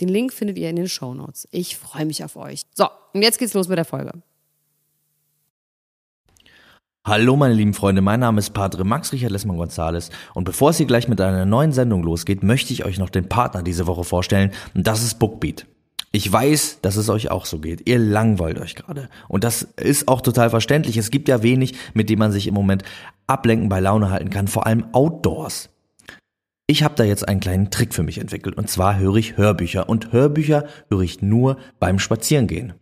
Den Link findet ihr in den Show Notes. Ich freue mich auf euch. So, und jetzt geht's los mit der Folge. Hallo meine lieben Freunde, mein Name ist Padre Max Richard Lessmann Gonzales und bevor es hier gleich mit einer neuen Sendung losgeht, möchte ich euch noch den Partner diese Woche vorstellen und das ist Bookbeat. Ich weiß, dass es euch auch so geht. Ihr langweilt euch gerade. Und das ist auch total verständlich. Es gibt ja wenig, mit dem man sich im Moment ablenken bei Laune halten kann, vor allem outdoors. Ich habe da jetzt einen kleinen Trick für mich entwickelt und zwar höre ich Hörbücher und Hörbücher höre ich nur beim Spazierengehen.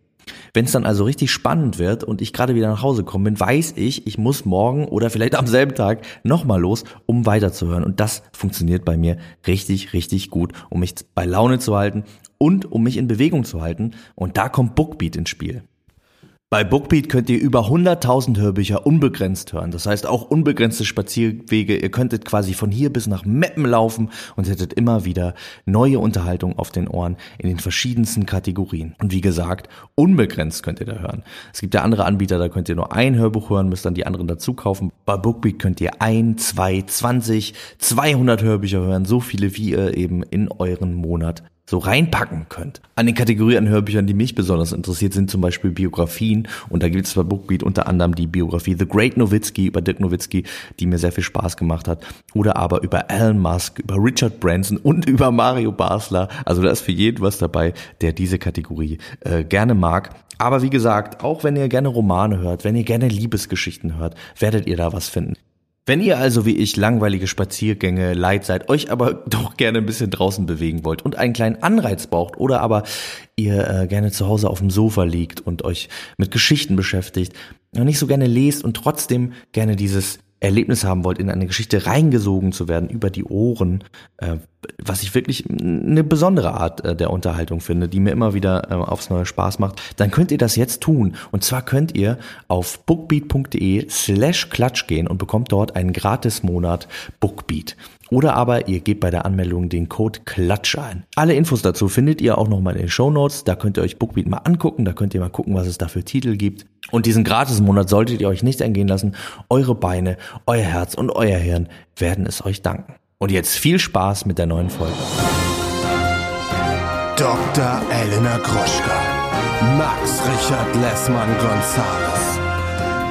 Wenn es dann also richtig spannend wird und ich gerade wieder nach Hause kommen bin, weiß ich, ich muss morgen oder vielleicht am selben Tag nochmal los, um weiterzuhören. Und das funktioniert bei mir richtig, richtig gut, um mich bei Laune zu halten und um mich in Bewegung zu halten. Und da kommt Bookbeat ins Spiel. Bei Bookbeat könnt ihr über 100.000 Hörbücher unbegrenzt hören. Das heißt auch unbegrenzte Spazierwege. Ihr könntet quasi von hier bis nach Meppen laufen und hättet immer wieder neue Unterhaltung auf den Ohren in den verschiedensten Kategorien. Und wie gesagt, unbegrenzt könnt ihr da hören. Es gibt ja andere Anbieter, da könnt ihr nur ein Hörbuch hören, müsst dann die anderen dazu kaufen. Bei Bookbeat könnt ihr ein, zwei, zwanzig, 200 Hörbücher hören, so viele wie ihr eben in euren Monat so reinpacken könnt. An den Kategorien an Hörbüchern, die mich besonders interessiert, sind zum Beispiel Biografien. Und da gibt es bei Bookbeat unter anderem die Biografie The Great Nowitzki über Dirk Nowitzki, die mir sehr viel Spaß gemacht hat. Oder aber über Elon Musk, über Richard Branson und über Mario Basler. Also da ist für jeden was dabei, der diese Kategorie äh, gerne mag. Aber wie gesagt, auch wenn ihr gerne Romane hört, wenn ihr gerne Liebesgeschichten hört, werdet ihr da was finden. Wenn ihr also wie ich langweilige Spaziergänge leid seid, euch aber doch gerne ein bisschen draußen bewegen wollt und einen kleinen Anreiz braucht oder aber ihr äh, gerne zu Hause auf dem Sofa liegt und euch mit Geschichten beschäftigt und nicht so gerne lest und trotzdem gerne dieses Erlebnis haben wollt, in eine Geschichte reingesogen zu werden über die Ohren, äh, was ich wirklich eine besondere Art äh, der Unterhaltung finde, die mir immer wieder äh, aufs neue Spaß macht, dann könnt ihr das jetzt tun. Und zwar könnt ihr auf bookbeat.de slash klatsch gehen und bekommt dort einen Gratis-Monat Bookbeat. Oder aber ihr gebt bei der Anmeldung den Code KLATSCH ein. Alle Infos dazu findet ihr auch nochmal in den Show Notes. Da könnt ihr euch Bookbeat mal angucken. Da könnt ihr mal gucken, was es da für Titel gibt. Und diesen Gratis-Monat solltet ihr euch nicht entgehen lassen. Eure Beine, euer Herz und euer Hirn werden es euch danken. Und jetzt viel Spaß mit der neuen Folge. Dr. Elena Gruschka. Max Richard Lessmann Gonzales.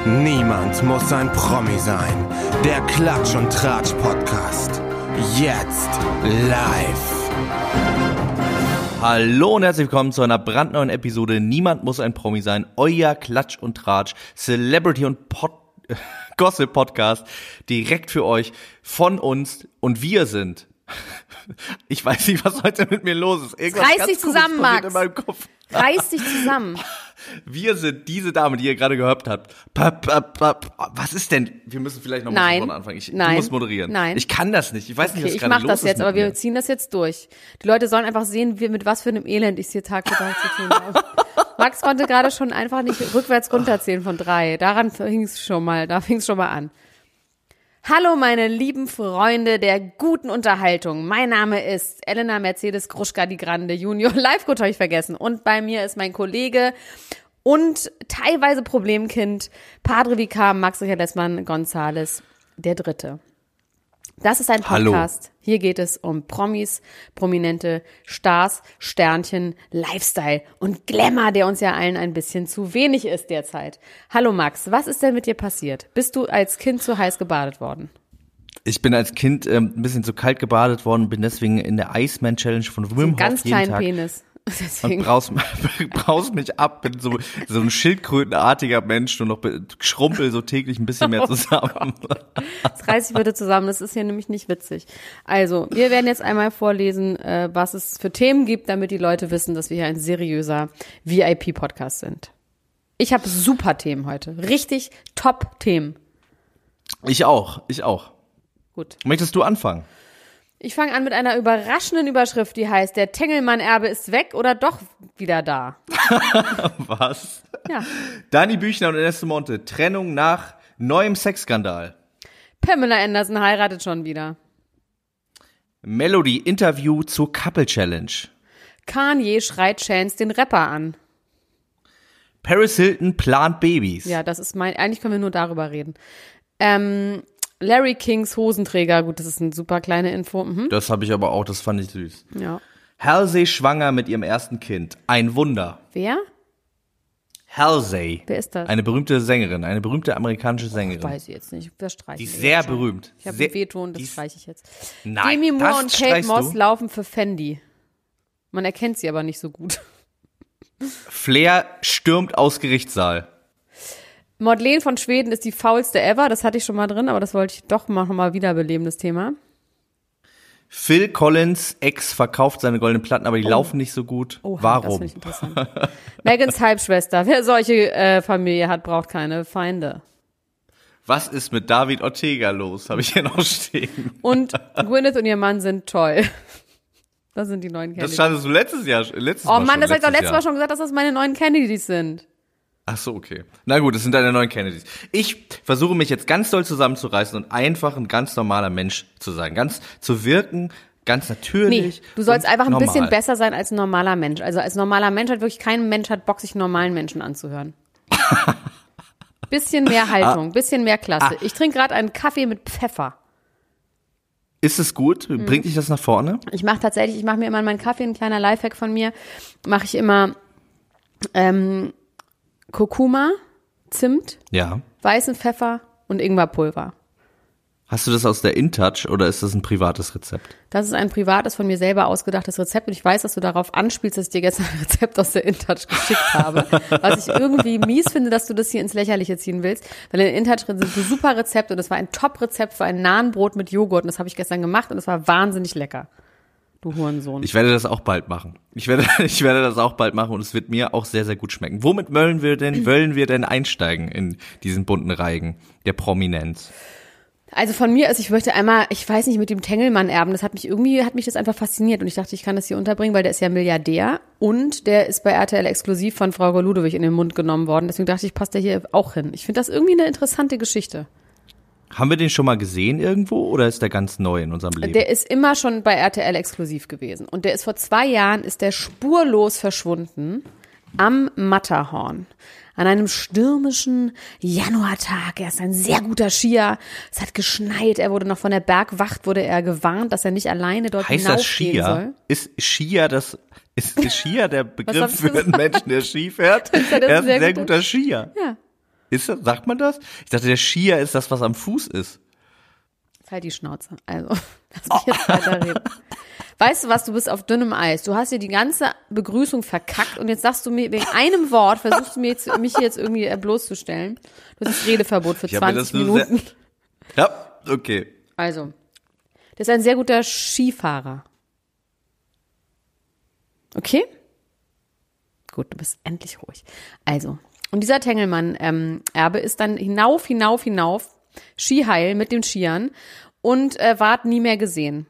Niemand muss ein Promi sein. Der Klatsch und Tratsch Podcast. Jetzt live. Hallo und herzlich willkommen zu einer brandneuen Episode Niemand muss ein Promi sein. Euer Klatsch und Tratsch Celebrity und Pod Gossip Podcast direkt für euch von uns und wir sind ich weiß nicht, was heute mit mir los ist. Irgendwas Reiß dich zusammen, Max. Reiß dich zusammen. Wir sind diese Dame, die ihr gerade gehört habt. Was ist denn? Wir müssen vielleicht noch mal von anfangen. Ich, Nein. Du musst moderieren. Nein. Ich kann das nicht. Ich weiß okay, nicht, was gerade los ist. Ich mach das jetzt, aber mir. wir ziehen das jetzt durch. Die Leute sollen einfach sehen, wie, mit was für einem Elend ich es hier Tag für Tag zu tun habe. Max konnte gerade schon einfach nicht rückwärts runterzählen von drei. Daran fing es schon mal, da fing es schon mal an. Hallo meine lieben Freunde der guten Unterhaltung. Mein Name ist Elena Mercedes Gruschka die Grande Junior. Live gut habe ich vergessen. Und bei mir ist mein Kollege und teilweise Problemkind Padre Vicar Max Richard Lessmann Gonzales der Dritte. Das ist ein Podcast. Hallo. Hier geht es um Promis, Prominente, Stars, Sternchen, Lifestyle und Glamour, der uns ja allen ein bisschen zu wenig ist derzeit. Hallo Max, was ist denn mit dir passiert? Bist du als Kind zu heiß gebadet worden? Ich bin als Kind ähm, ein bisschen zu kalt gebadet worden, bin deswegen in der Iceman Challenge von Wim Hof ganz jeden kleinen Tag Penis. Deswegen. Und braust, braust mich ab, bin so, so ein schildkrötenartiger Mensch, nur noch schrumpel so täglich ein bisschen mehr oh zusammen. Oh das reiß ich bitte zusammen, das ist hier nämlich nicht witzig. Also, wir werden jetzt einmal vorlesen, äh, was es für Themen gibt, damit die Leute wissen, dass wir hier ein seriöser VIP-Podcast sind. Ich habe super Themen heute. Richtig top Themen. Ich auch, ich auch. Gut. Möchtest du anfangen? Ich fange an mit einer überraschenden Überschrift, die heißt, der Tengelmann-Erbe ist weg oder doch wieder da. Was? Ja. Dani Büchner und Ernesto Monte, Trennung nach neuem Sexskandal. Pamela Anderson heiratet schon wieder. Melody Interview zur Couple Challenge. Kanye schreit Chance den Rapper an. Paris Hilton plant Babys. Ja, das ist mein, eigentlich können wir nur darüber reden. Ähm, Larry Kings Hosenträger, gut, das ist eine super kleine Info. Mhm. Das habe ich aber auch, das fand ich süß. Ja. Halsey schwanger mit ihrem ersten Kind. Ein Wunder. Wer? Halsey. Wer ist das? Eine berühmte Sängerin, eine berühmte amerikanische Sängerin. Weiß ich jetzt nicht. Das streiche Die ist sehr schon. berühmt. Ich habe einen Veton, die das streiche ich jetzt. Nein, Demi Moore das und Kate Moss du. laufen für Fendi. Man erkennt sie aber nicht so gut. Flair stürmt aus Gerichtssaal. Madeleine von Schweden ist die faulste ever. Das hatte ich schon mal drin, aber das wollte ich doch mal, noch mal wiederbeleben, das Thema. Phil Collins Ex verkauft seine goldenen Platten, aber die laufen nicht so gut. Oha, Das Warum? finde ich interessant. Megans Halbschwester. Wer solche äh, Familie hat, braucht keine Feinde. Was ist mit David Ortega los? Habe ich hier noch stehen. Und Gwyneth und ihr Mann sind toll. Das sind die neuen Das Kennedys. standest du letztes Jahr, letztes Oh Mal Mann, schon, das habe ich doch letztes Jahr. Mal schon gesagt, dass das meine neuen Kennedys sind. Ach so, okay. Na gut, das sind deine neuen Kennedys. Ich versuche mich jetzt ganz doll zusammenzureißen und einfach ein ganz normaler Mensch zu sein. Ganz zu wirken, ganz Nee, natürlich. du sollst einfach ein normal. bisschen besser sein als ein normaler Mensch. Also als normaler Mensch hat wirklich kein Mensch hat Bock, sich normalen Menschen anzuhören. bisschen mehr Haltung, bisschen mehr Klasse. Ich trinke gerade einen Kaffee mit Pfeffer. Ist es gut? Mhm. Bringt dich das nach vorne? Ich mache tatsächlich, ich mache mir immer in meinen Kaffee, ein kleiner Lifehack von mir, mache ich immer ähm, Kurkuma, Zimt, Ja. weißen Pfeffer und Ingwerpulver. Hast du das aus der InTouch oder ist das ein privates Rezept? Das ist ein privates, von mir selber ausgedachtes Rezept und ich weiß, dass du darauf anspielst, dass ich dir gestern ein Rezept aus der InTouch geschickt habe. Was ich irgendwie mies finde, dass du das hier ins Lächerliche ziehen willst, weil in der InTouch drin sind super Rezepte und das war ein Top-Rezept für ein Nahenbrot mit Joghurt und das habe ich gestern gemacht und es war wahnsinnig lecker. Du Hurensohn. Ich werde das auch bald machen. Ich werde, ich werde das auch bald machen und es wird mir auch sehr, sehr gut schmecken. Womit wollen wir denn, wollen wir denn einsteigen in diesen bunten Reigen der Prominenz? Also von mir ist, ich möchte einmal, ich weiß nicht, mit dem Tengelmann erben, das hat mich irgendwie, hat mich das einfach fasziniert und ich dachte, ich kann das hier unterbringen, weil der ist ja Milliardär und der ist bei RTL exklusiv von Frau Ludwig in den Mund genommen worden. Deswegen dachte ich, passt der hier auch hin. Ich finde das irgendwie eine interessante Geschichte. Haben wir den schon mal gesehen irgendwo oder ist der ganz neu in unserem Leben? Der ist immer schon bei RTL exklusiv gewesen und der ist vor zwei Jahren, ist der spurlos verschwunden am Matterhorn. An einem stürmischen Januartag. Er ist ein sehr guter Skier. Es hat geschneit. Er wurde noch von der Bergwacht, wurde er gewarnt, dass er nicht alleine dort heißt das hinaufgehen Skier? soll. Ist Skier das, ist Skier der Begriff für einen Menschen, der Ski fährt? das er ist ein sehr sehr guter- guter Skier. Ja. Ist das, sagt man das? Ich dachte, der Skier ist das, was am Fuß ist. Halt die Schnauze. Also, lass mich jetzt weiterreden. Weißt du was, du bist auf dünnem Eis. Du hast dir die ganze Begrüßung verkackt und jetzt sagst du mir, wegen einem Wort versuchst du mir jetzt, mich jetzt irgendwie äh, bloßzustellen. Du hast das Redeverbot für Ich habe mir 20 das nur sehr- Minuten. Ja, okay. Also, der ist ein sehr guter Skifahrer. Okay? Gut, du bist endlich ruhig. Also, und dieser Tengelmann-Erbe ist dann hinauf, hinauf, hinauf, Skiheil mit den Skiern und äh, ward nie mehr gesehen.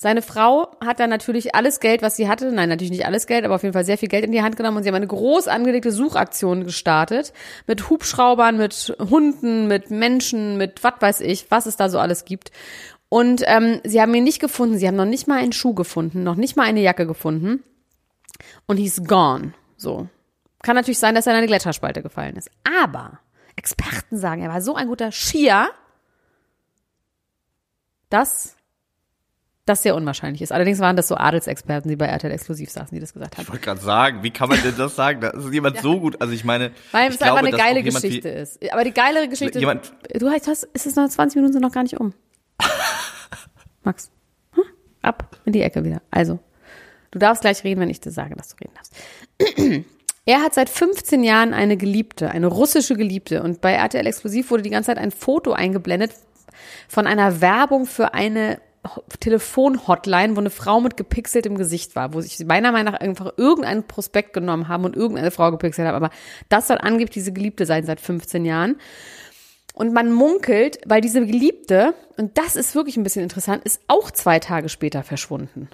Seine Frau hat dann natürlich alles Geld, was sie hatte, nein, natürlich nicht alles Geld, aber auf jeden Fall sehr viel Geld in die Hand genommen und sie haben eine groß angelegte Suchaktion gestartet mit Hubschraubern, mit Hunden, mit Menschen, mit was weiß ich, was es da so alles gibt. Und ähm, sie haben ihn nicht gefunden, sie haben noch nicht mal einen Schuh gefunden, noch nicht mal eine Jacke gefunden und he's gone. So. Kann natürlich sein, dass er in eine Gletscherspalte gefallen ist. Aber Experten sagen, er war so ein guter Skier, dass das sehr unwahrscheinlich ist. Allerdings waren das so Adelsexperten, die bei RTL exklusiv saßen, die das gesagt haben. Ich wollte gerade sagen, wie kann man denn das sagen? Das ist jemand so gut. Also ich meine, Weil ich es einfach glaube, eine dass geile Geschichte ist. Aber die geilere Geschichte. Jemand- du hast, hast, ist es noch 20 Minuten sind noch gar nicht um. Max, hm? ab in die Ecke wieder. Also, du darfst gleich reden, wenn ich dir sage, dass du reden darfst. Er hat seit 15 Jahren eine Geliebte, eine russische Geliebte. Und bei RTL Exklusiv wurde die ganze Zeit ein Foto eingeblendet von einer Werbung für eine Ho- Telefon-Hotline, wo eine Frau mit gepixeltem Gesicht war, wo sich meiner Meinung nach einfach irgendeinen Prospekt genommen haben und irgendeine Frau gepixelt haben. Aber das soll angeblich diese Geliebte sein seit 15 Jahren. Und man munkelt, weil diese Geliebte, und das ist wirklich ein bisschen interessant, ist auch zwei Tage später verschwunden.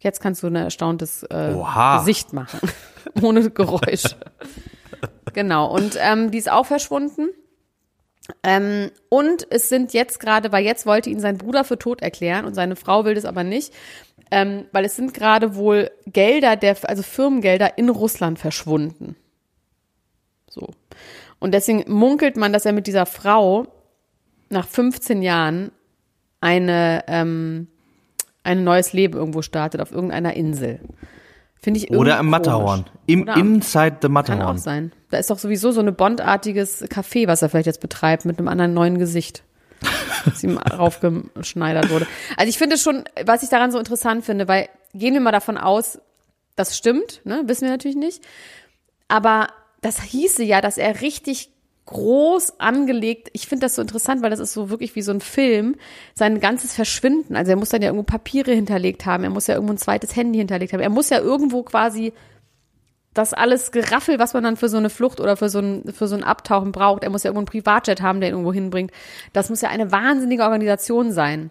Jetzt kannst du ein erstauntes äh. Gesicht machen. Ohne Geräusch. genau. Und ähm, die ist auch verschwunden. Ähm, und es sind jetzt gerade, weil jetzt wollte ihn sein Bruder für tot erklären und seine Frau will das aber nicht, ähm, weil es sind gerade wohl Gelder, der, also Firmengelder in Russland verschwunden. So. Und deswegen munkelt man, dass er mit dieser Frau nach 15 Jahren eine, ähm, ein neues Leben irgendwo startet, auf irgendeiner Insel. Finde ich Oder im Matterhorn. komisch. Im, Oder inside the Kann auch Matterhorn. sein. Da ist doch sowieso so eine Bondartiges Café, was er vielleicht jetzt betreibt, mit einem anderen neuen Gesicht. Das ihm raufgeschneidert wurde. Also ich finde schon, was ich daran so interessant finde, weil gehen wir mal davon aus, das stimmt, ne? Wissen wir natürlich nicht. Aber das hieße ja, dass er richtig groß angelegt, ich finde das so interessant, weil das ist so wirklich wie so ein Film, sein ganzes Verschwinden. Also er muss dann ja irgendwo Papiere hinterlegt haben, er muss ja irgendwo ein zweites Handy hinterlegt haben, er muss ja irgendwo quasi das alles Geraffel, was man dann für so eine Flucht oder für so ein, für so ein Abtauchen braucht. Er muss ja irgendwo einen Privatjet haben, der ihn irgendwo hinbringt. Das muss ja eine wahnsinnige Organisation sein.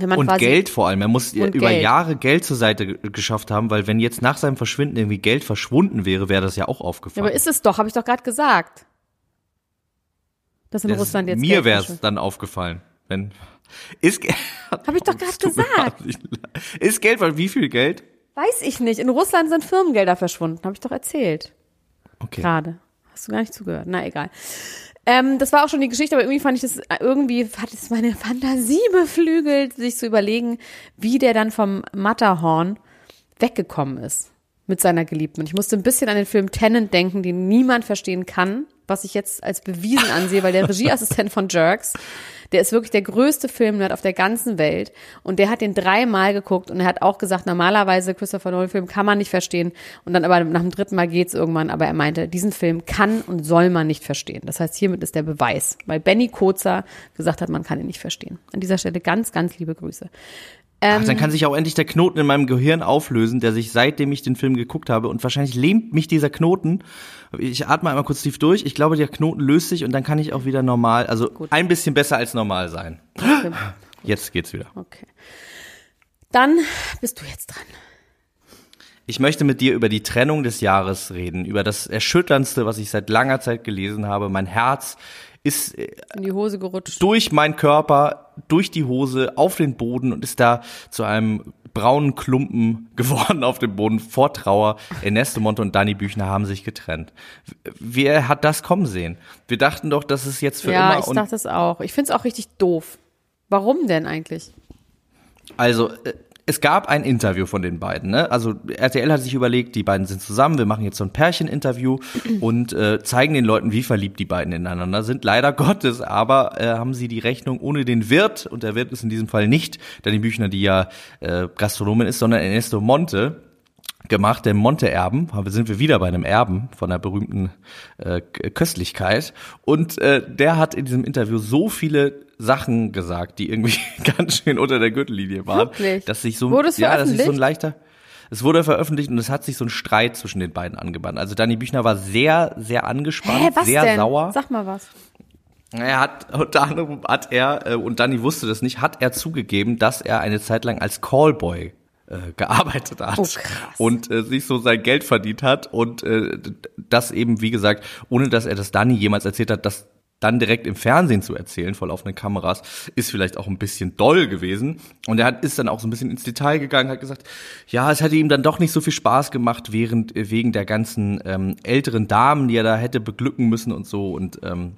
Und Geld vor allem. Er muss über Geld. Jahre Geld zur Seite ge- geschafft haben, weil wenn jetzt nach seinem Verschwinden irgendwie Geld verschwunden wäre, wäre das ja auch Ja, aufgefallen. aber ist es doch, habe ich doch gerade gesagt. Dass in Das- Russland jetzt mir wäre es dann aufgefallen. Wenn, ist, Ge- Hab ich doch mir gesagt. Ist Geld, weil wie viel Geld? Weiß ich nicht. In Russland sind Firmengelder verschwunden, habe ich doch erzählt. Okay. Gerade. Hast du gar nicht zugehört. Na egal. Ähm, das war auch schon die Geschichte, aber irgendwie fand ich das, irgendwie hat es meine Fantasie beflügelt, sich zu überlegen, wie der dann vom Matterhorn weggekommen ist mit seiner Geliebten. Und ich musste ein bisschen an den Film Tennant denken, den niemand verstehen kann, was ich jetzt als bewiesen ansehe, weil der Regieassistent von Jerks, der ist wirklich der größte Filmnerd auf der ganzen Welt und der hat den dreimal geguckt und er hat auch gesagt, normalerweise Christopher Nolan Film kann man nicht verstehen und dann aber nach dem dritten Mal geht's irgendwann, aber er meinte, diesen Film kann und soll man nicht verstehen. Das heißt, hiermit ist der Beweis, weil Benny Kozer gesagt hat, man kann ihn nicht verstehen. An dieser Stelle ganz, ganz liebe Grüße. Ach, dann kann sich auch endlich der Knoten in meinem Gehirn auflösen, der sich seitdem ich den Film geguckt habe und wahrscheinlich lähmt mich dieser Knoten. Ich atme einmal kurz tief durch. Ich glaube, der Knoten löst sich und dann kann ich auch wieder normal, also ein bisschen besser als normal sein. Okay. Jetzt geht's wieder. okay. Dann bist du jetzt dran. Ich möchte mit dir über die Trennung des Jahres reden, über das Erschütterndste, was ich seit langer Zeit gelesen habe. Mein Herz ist äh, In die Hose gerutscht. durch meinen Körper, durch die Hose, auf den Boden und ist da zu einem braunen Klumpen geworden auf dem Boden vor Trauer. Ernesto Monte und Dani Büchner haben sich getrennt. Wer hat das kommen sehen? Wir dachten doch, dass es jetzt für Ja, immer ich und dachte es auch. Ich finde es auch richtig doof. Warum denn eigentlich? Also, äh, es gab ein Interview von den beiden. Ne? Also RTL hat sich überlegt, die beiden sind zusammen, wir machen jetzt so ein Pärchen-Interview und äh, zeigen den Leuten, wie verliebt die beiden ineinander sind. Leider Gottes, aber äh, haben sie die Rechnung ohne den Wirt, und der Wirt ist in diesem Fall nicht Danny Büchner, die ja äh, Gastronomin ist, sondern Ernesto Monte gemacht, der Monte-Erben. Sind wir wieder bei einem Erben von einer berühmten äh, Köstlichkeit. Und äh, der hat in diesem Interview so viele Sachen gesagt, die irgendwie ganz schön unter der Gürtellinie waren, Wirklich? dass sich so, Wurde es ja, dass sich so ein leichter, es wurde veröffentlicht und es hat sich so ein Streit zwischen den beiden angebahnt. Also Danny Büchner war sehr, sehr angespannt, Hä, was sehr denn? sauer. Sag mal was. Er hat unter anderem hat er äh, und Danny wusste das nicht, hat er zugegeben, dass er eine Zeit lang als Callboy äh, gearbeitet hat Oh, und äh, sich so sein Geld verdient hat und äh, das eben wie gesagt, ohne dass er das Danny jemals erzählt hat, das dann direkt im Fernsehen zu erzählen, vor laufenden Kameras, ist vielleicht auch ein bisschen doll gewesen. Und er hat, ist dann auch so ein bisschen ins Detail gegangen, hat gesagt, ja, es hätte ihm dann doch nicht so viel Spaß gemacht, während, äh, wegen der ganzen ähm, älteren Damen, die er da hätte beglücken müssen und so. Und ähm,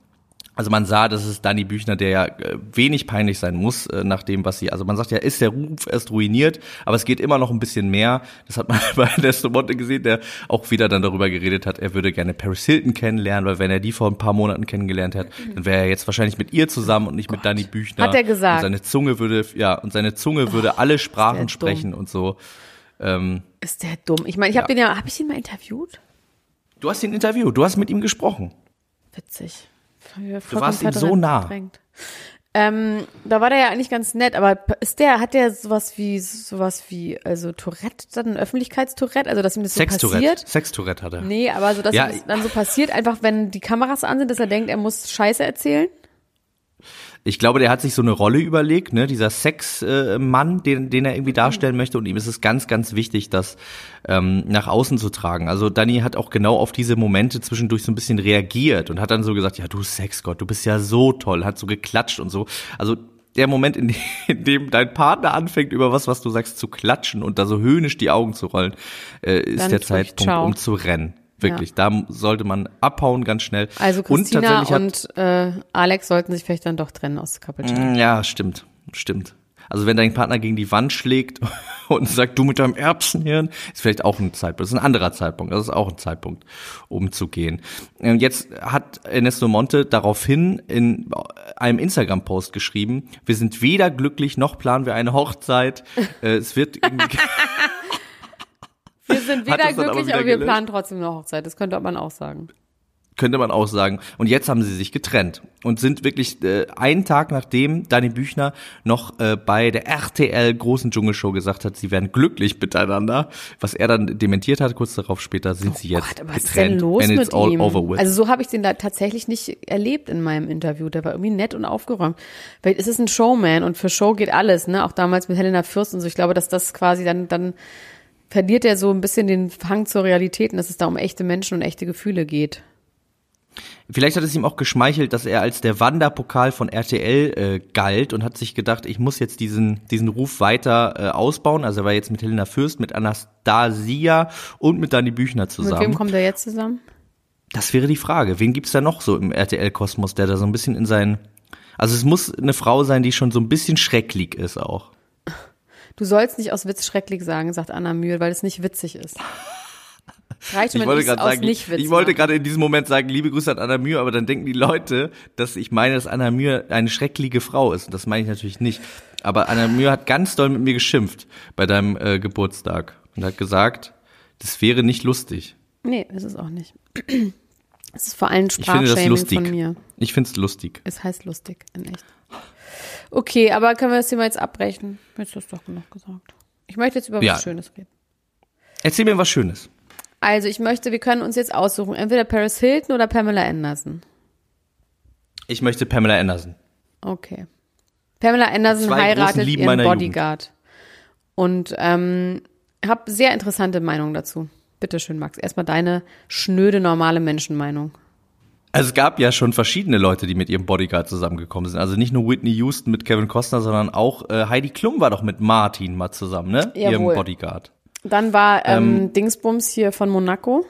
also man sah, dass es Danny Büchner, der ja äh, wenig peinlich sein muss, äh, nach dem, was sie, also man sagt ja, ist der Ruf erst ruiniert, aber es geht immer noch ein bisschen mehr. Das hat man bei Ernesto Monte gesehen, der auch wieder dann darüber geredet hat, er würde gerne Paris Hilton kennenlernen, weil wenn er die vor ein paar Monaten kennengelernt hat, dann wäre er jetzt wahrscheinlich mit ihr zusammen und nicht mit Danny Büchner. Hat er gesagt. Und seine Zunge würde, ja, und seine Zunge würde alle Sprachen dumm. sprechen und so. Ähm, Ist der dumm? Ich meine, ich habe den ja, habe ich ihn mal interviewt? du hast ihn interviewt, du hast mit ihm gesprochen. Witzig. Du warst ihm so nah. Ähm, da war der ja eigentlich ganz nett, aber ist der, hat der sowas wie, sowas wie, also Tourette, dann Öffentlichkeitstourette, also dass ihm das so Sex-Tourette. passiert? Sex-Tourette hat er. Nee, aber so, dass Ja, ihm das dann so passiert, einfach wenn die Kameras an sind, dass er denkt, er muss Scheiße erzählen. Ich glaube, der hat sich so eine Rolle überlegt, ne, dieser Sex-Mann, den, den er Mhm. irgendwie darstellen möchte. Und ihm ist es ganz, ganz wichtig, das ähm, nach außen zu tragen. Also Danny hat auch genau auf diese Momente zwischendurch so ein bisschen reagiert und hat dann so gesagt, ja, du Sexgott, du bist ja so toll, hat so geklatscht und so. Also der Moment, in dem, in dem dein Partner anfängt, über was, was du sagst, zu klatschen und da so höhnisch die Augen zu rollen, äh, ist Dann der Zeitpunkt, ciao. um zu rennen. Wirklich, da sollte man abhauen ganz schnell. Also Christina hat- und, äh, Alex sollten sich vielleicht dann doch trennen aus Chat. Mm, Ja, stimmt, stimmt. Also wenn dein Partner gegen die Wand schlägt und sagt, du mit deinem Erbsenhirn, ist vielleicht auch ein Zeitpunkt. Das ist ein anderer Zeitpunkt. Das ist auch ein Zeitpunkt, um zu gehen. Ähm, Jetzt hat Ernesto Monte daraufhin in einem Instagram-Post geschrieben, wir sind weder glücklich noch planen wir eine Hochzeit. Äh, Es wird irgendwie Wir sind weder aber glücklich, wieder aber wir gelöscht? planen trotzdem eine Hochzeit. Das könnte man auch sagen. könnte man auch sagen. Und jetzt haben sie sich getrennt und sind wirklich äh, einen Tag nachdem Dani Büchner noch äh, bei der RTL großen Dschungelshow gesagt hat, sie wären glücklich miteinander, was er dann dementiert hat. Kurz darauf später sind sie jetzt Oh Gott, aber was ist getrennt denn los mit all ihm? over with. Also so habe ich den da tatsächlich nicht erlebt in meinem Interview. Der war irgendwie nett und aufgeräumt. Weil es ist ein Showman und für Show geht alles, ne? Auch damals mit Helena Fürst und so. Ich glaube, dass das quasi dann, dann verliert er so ein bisschen den Hang zur Realität und dass es da um echte Menschen und echte Gefühle geht. Vielleicht hat es ihm auch geschmeichelt, dass er als der Wanderpokal von RTL äh, galt und hat sich gedacht, ich muss jetzt diesen diesen Ruf weiter äh, ausbauen. Also er war jetzt mit Helena Fürst, mit Anastasia und mit Dani Büchner Mit zusammen. wem kommt er jetzt zusammen? Das wäre die Frage. Wen gibt's da noch so im RTL-Kosmos, der da so ein bisschen in sein. Also es muss eine Frau sein, die schon so ein bisschen schrecklich ist auch. Du sollst nicht aus Witz schrecklich sagen, sagt Anna Mühl, weil es nicht witzig ist. Reicht, Ich wollte gerade sagen, nicht Witz ich wollte gerade in diesem Moment sagen, liebe Grüße an Anna Mühe, aber dann denken die Leute, dass ich meine, dass Anna Mühe eine schreckliche Frau ist. Und das meine ich natürlich nicht. Aber Anna Mühe hat ganz doll mit mir geschimpft bei deinem äh, Geburtstag und hat gesagt, das wäre nicht lustig. Nee, ist es auch nicht. Es ist vor allem Ich finde das Sprachshaming lustig. von mir. Ich finde es lustig. Es heißt lustig, in echt. Okay, aber können wir das Thema jetzt abbrechen? Jetzt hast du doch genug gesagt. Ich möchte jetzt über Ja. was Schönes reden. Erzähl mir was Schönes. Also, ich möchte, wir können uns jetzt aussuchen, entweder Paris Hilton oder Pamela Anderson. Ich möchte Pamela Anderson. Okay. Pamela Anderson heiratet ihren Bodyguard. Und ähm, habe sehr interessante Meinungen dazu. Bitte schön, Max. Erstmal deine schnöde, normale Menschenmeinung. Also es gab ja schon verschiedene Leute, die mit ihrem Bodyguard zusammengekommen sind. Also nicht nur Whitney Houston mit Kevin Costner, sondern auch äh, Heidi Klum war doch mit Martin mal zusammen, ne? Ihrem Jawohl. Bodyguard. Dann war ähm, Dingsbums hier von Monaco.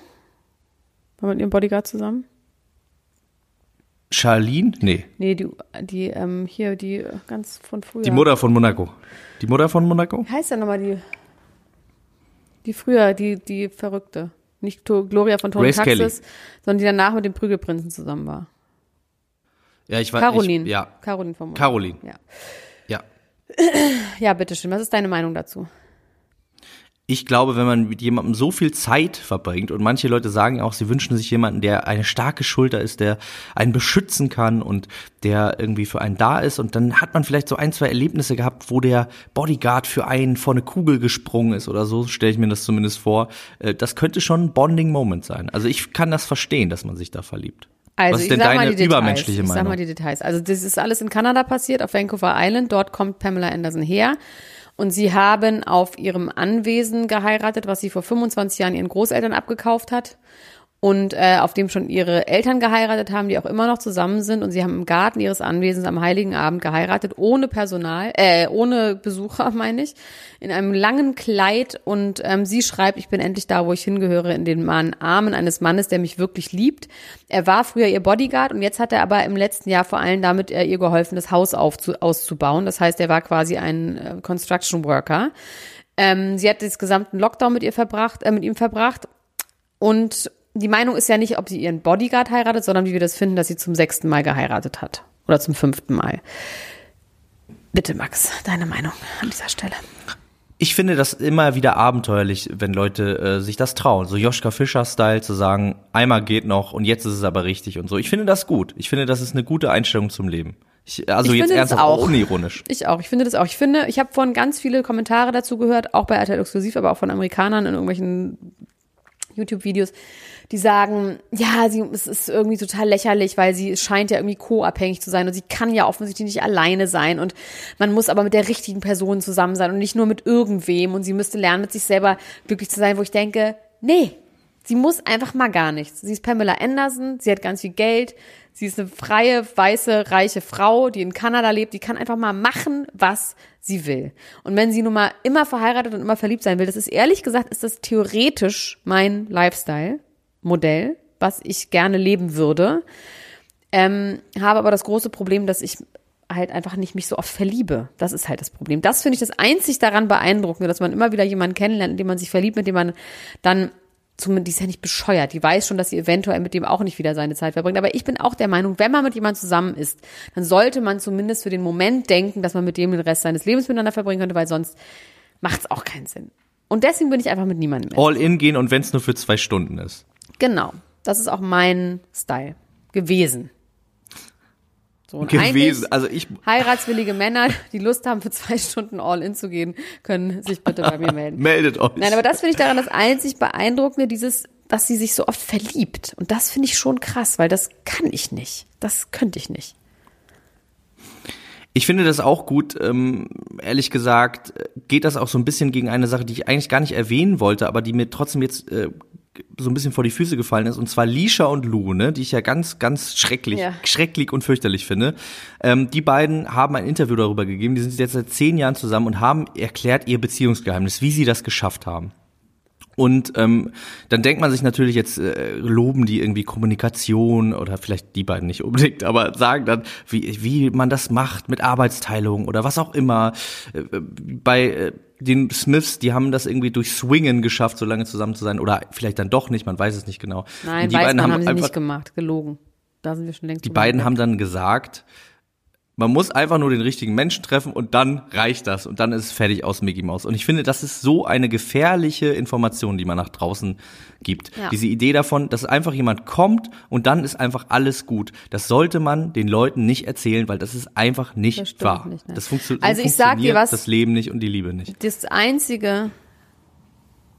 War mit ihrem Bodyguard zusammen? Charlene? Nee, Nee, die, die ähm, hier, die äh, ganz von früher. die Mutter von Monaco. Die Mutter von Monaco? Wie heißt denn nochmal die? Die früher, die, die Verrückte. Nicht Gloria von Tony Grace Taxis, sondern die danach mit dem Prügelprinzen zusammen war. Ja, ich war Caroline. Ich, ja, Caroline Monaco. Caroline. Ja. Ja. ja, bitteschön. Was ist deine Meinung dazu? Ich glaube, wenn man mit jemandem so viel Zeit verbringt und manche Leute sagen auch, sie wünschen sich jemanden, der eine starke Schulter ist, der einen beschützen kann und der irgendwie für einen da ist und dann hat man vielleicht so ein, zwei Erlebnisse gehabt, wo der Bodyguard für einen vor eine Kugel gesprungen ist oder so, stelle ich mir das zumindest vor. Äh, Das könnte schon ein Bonding-Moment sein. Also ich kann das verstehen, dass man sich da verliebt. Also, Was ist ich denn sag deine mal die Details. übermenschliche ich sag Meinung? mal die Details. Also, das ist alles in Kanada passiert, auf Vancouver Island. Dort kommt Pamela Anderson her. Und sie haben auf ihrem Anwesen geheiratet, was sie vor 25 Jahren ihren Großeltern abgekauft hat. Und äh, auf dem schon ihre Eltern geheiratet haben, die auch immer noch zusammen sind. Und sie haben im Garten ihres Anwesens am Heiligen Abend geheiratet, ohne Personal, äh, ohne Besucher, meine ich, in einem langen Kleid. Und ähm, sie schreibt, ich bin endlich da, wo ich hingehöre, in den Armen eines Mannes, der mich wirklich liebt. Er war früher ihr Bodyguard und jetzt hat er aber im letzten Jahr vor allem damit äh, ihr geholfen, das Haus aufzu auszubauen. Das heißt, er war quasi ein äh, Construction Worker. Ähm, sie hat den gesamten Lockdown mit ihr verbracht, äh, mit ihm verbracht. Und die Meinung ist ja nicht, ob sie ihren Bodyguard heiratet, sondern wie wir das finden, dass sie zum sechsten Mal geheiratet hat. Oder zum fünften Mal. Bitte, Max, deine Meinung an dieser Stelle. ich finde das immer wieder abenteuerlich, wenn Leute äh, sich das trauen. So Joschka Fischer-Style zu sagen, einmal geht noch und jetzt ist es aber richtig und so. Ich finde das gut. Ich finde, das ist eine gute Einstellung zum Leben. Ich, also Ich jetzt finde das ernsthaft, auch. unironisch. Ich auch. Ich finde das auch. Ich finde, ich habe vorhin ganz viele Kommentare dazu gehört, auch bei RTL Exklusiv, aber auch von Amerikanern in irgendwelchen YouTube-Videos, die sagen, ja, sie, es ist irgendwie total lächerlich, weil sie scheint ja irgendwie co-abhängig zu sein und sie kann ja offensichtlich nicht alleine sein und man muss aber mit der richtigen Person zusammen sein und nicht nur mit irgendwem und sie müsste lernen, mit sich selber glücklich zu sein, wo ich denke, nee, sie muss einfach mal gar nichts. Sie ist Pamela Anderson, sie hat ganz viel Geld, sie ist eine freie, weiße, reiche Frau, die in Kanada lebt, die kann einfach mal machen, was sie will. Und wenn sie nun mal immer verheiratet und immer verliebt sein will, das ist ehrlich gesagt, ist das theoretisch mein Lifestyle-Modell, was ich gerne leben würde. Ähm, habe aber das große Problem, dass ich halt einfach nicht mich so oft verliebe. Das ist halt das Problem. Das finde ich das einzig daran beeindruckende, dass man immer wieder jemanden kennenlernt, in dem man sich verliebt, mit dem man dann zumindest, die ist ja nicht bescheuert, die weiß schon, dass sie eventuell mit dem auch nicht wieder seine Zeit verbringt. Aber ich bin auch der Meinung, wenn man mit jemandem zusammen ist, dann sollte man zumindest für den Moment denken, dass man mit dem den Rest seines Lebens miteinander verbringen könnte, weil sonst macht es auch keinen Sinn. Und deswegen bin ich einfach mit niemandem. All in gehen und wenn es nur für zwei Stunden ist. Genau. Das ist auch mein Style gewesen. So, und Gewesen. Also ich, Heiratswillige Männer, die Lust haben, für zwei Stunden all in zu gehen, können sich bitte bei mir melden. meldet euch. Nein, aber das finde ich daran das einzig Beeindruckende, dieses, dass sie sich so oft verliebt. Und das finde ich schon krass, weil das kann ich nicht. Das könnte ich nicht. Ich finde das auch gut. Ähm, ehrlich gesagt äh, geht das auch so ein bisschen gegen eine Sache, die ich eigentlich gar nicht erwähnen wollte, aber die mir trotzdem jetzt äh, so ein bisschen vor die Füße gefallen ist. Und zwar Lisha und Lou, ne, die ich ja ganz, ganz schrecklich, Ja. schrecklich und fürchterlich finde. Ähm, die beiden haben ein Interview darüber gegeben. Die sind jetzt seit zehn Jahren zusammen und haben erklärt ihr Beziehungsgeheimnis, wie sie das geschafft haben. Und ähm, dann denkt man sich natürlich jetzt, äh, loben die irgendwie Kommunikation oder vielleicht die beiden nicht unbedingt, aber sagen dann, wie, wie man das macht mit Arbeitsteilung oder was auch immer. Äh, bei äh, den Smiths, die haben das irgendwie durch Swingen geschafft, so lange zusammen zu sein oder vielleicht dann doch nicht, man weiß es nicht genau. Nein, die weiß beiden man, haben, haben sie einfach, nicht gemacht. Gelogen. Da sind wir schon längst die beiden hinweg. haben dann gesagt, man muss einfach nur den richtigen Menschen treffen und dann reicht das und dann ist es fertig aus Mickey Mouse. Und ich finde, das ist so eine gefährliche Information, die man nach draußen gibt. Ja. Diese Idee davon, dass einfach jemand kommt und dann ist einfach alles gut. Das sollte man den Leuten nicht erzählen, weil das ist einfach nicht Das wahr. nicht, nein. das funktio Also so ich sag dir was- das Leben nicht und die Liebe nicht. Das Einzige,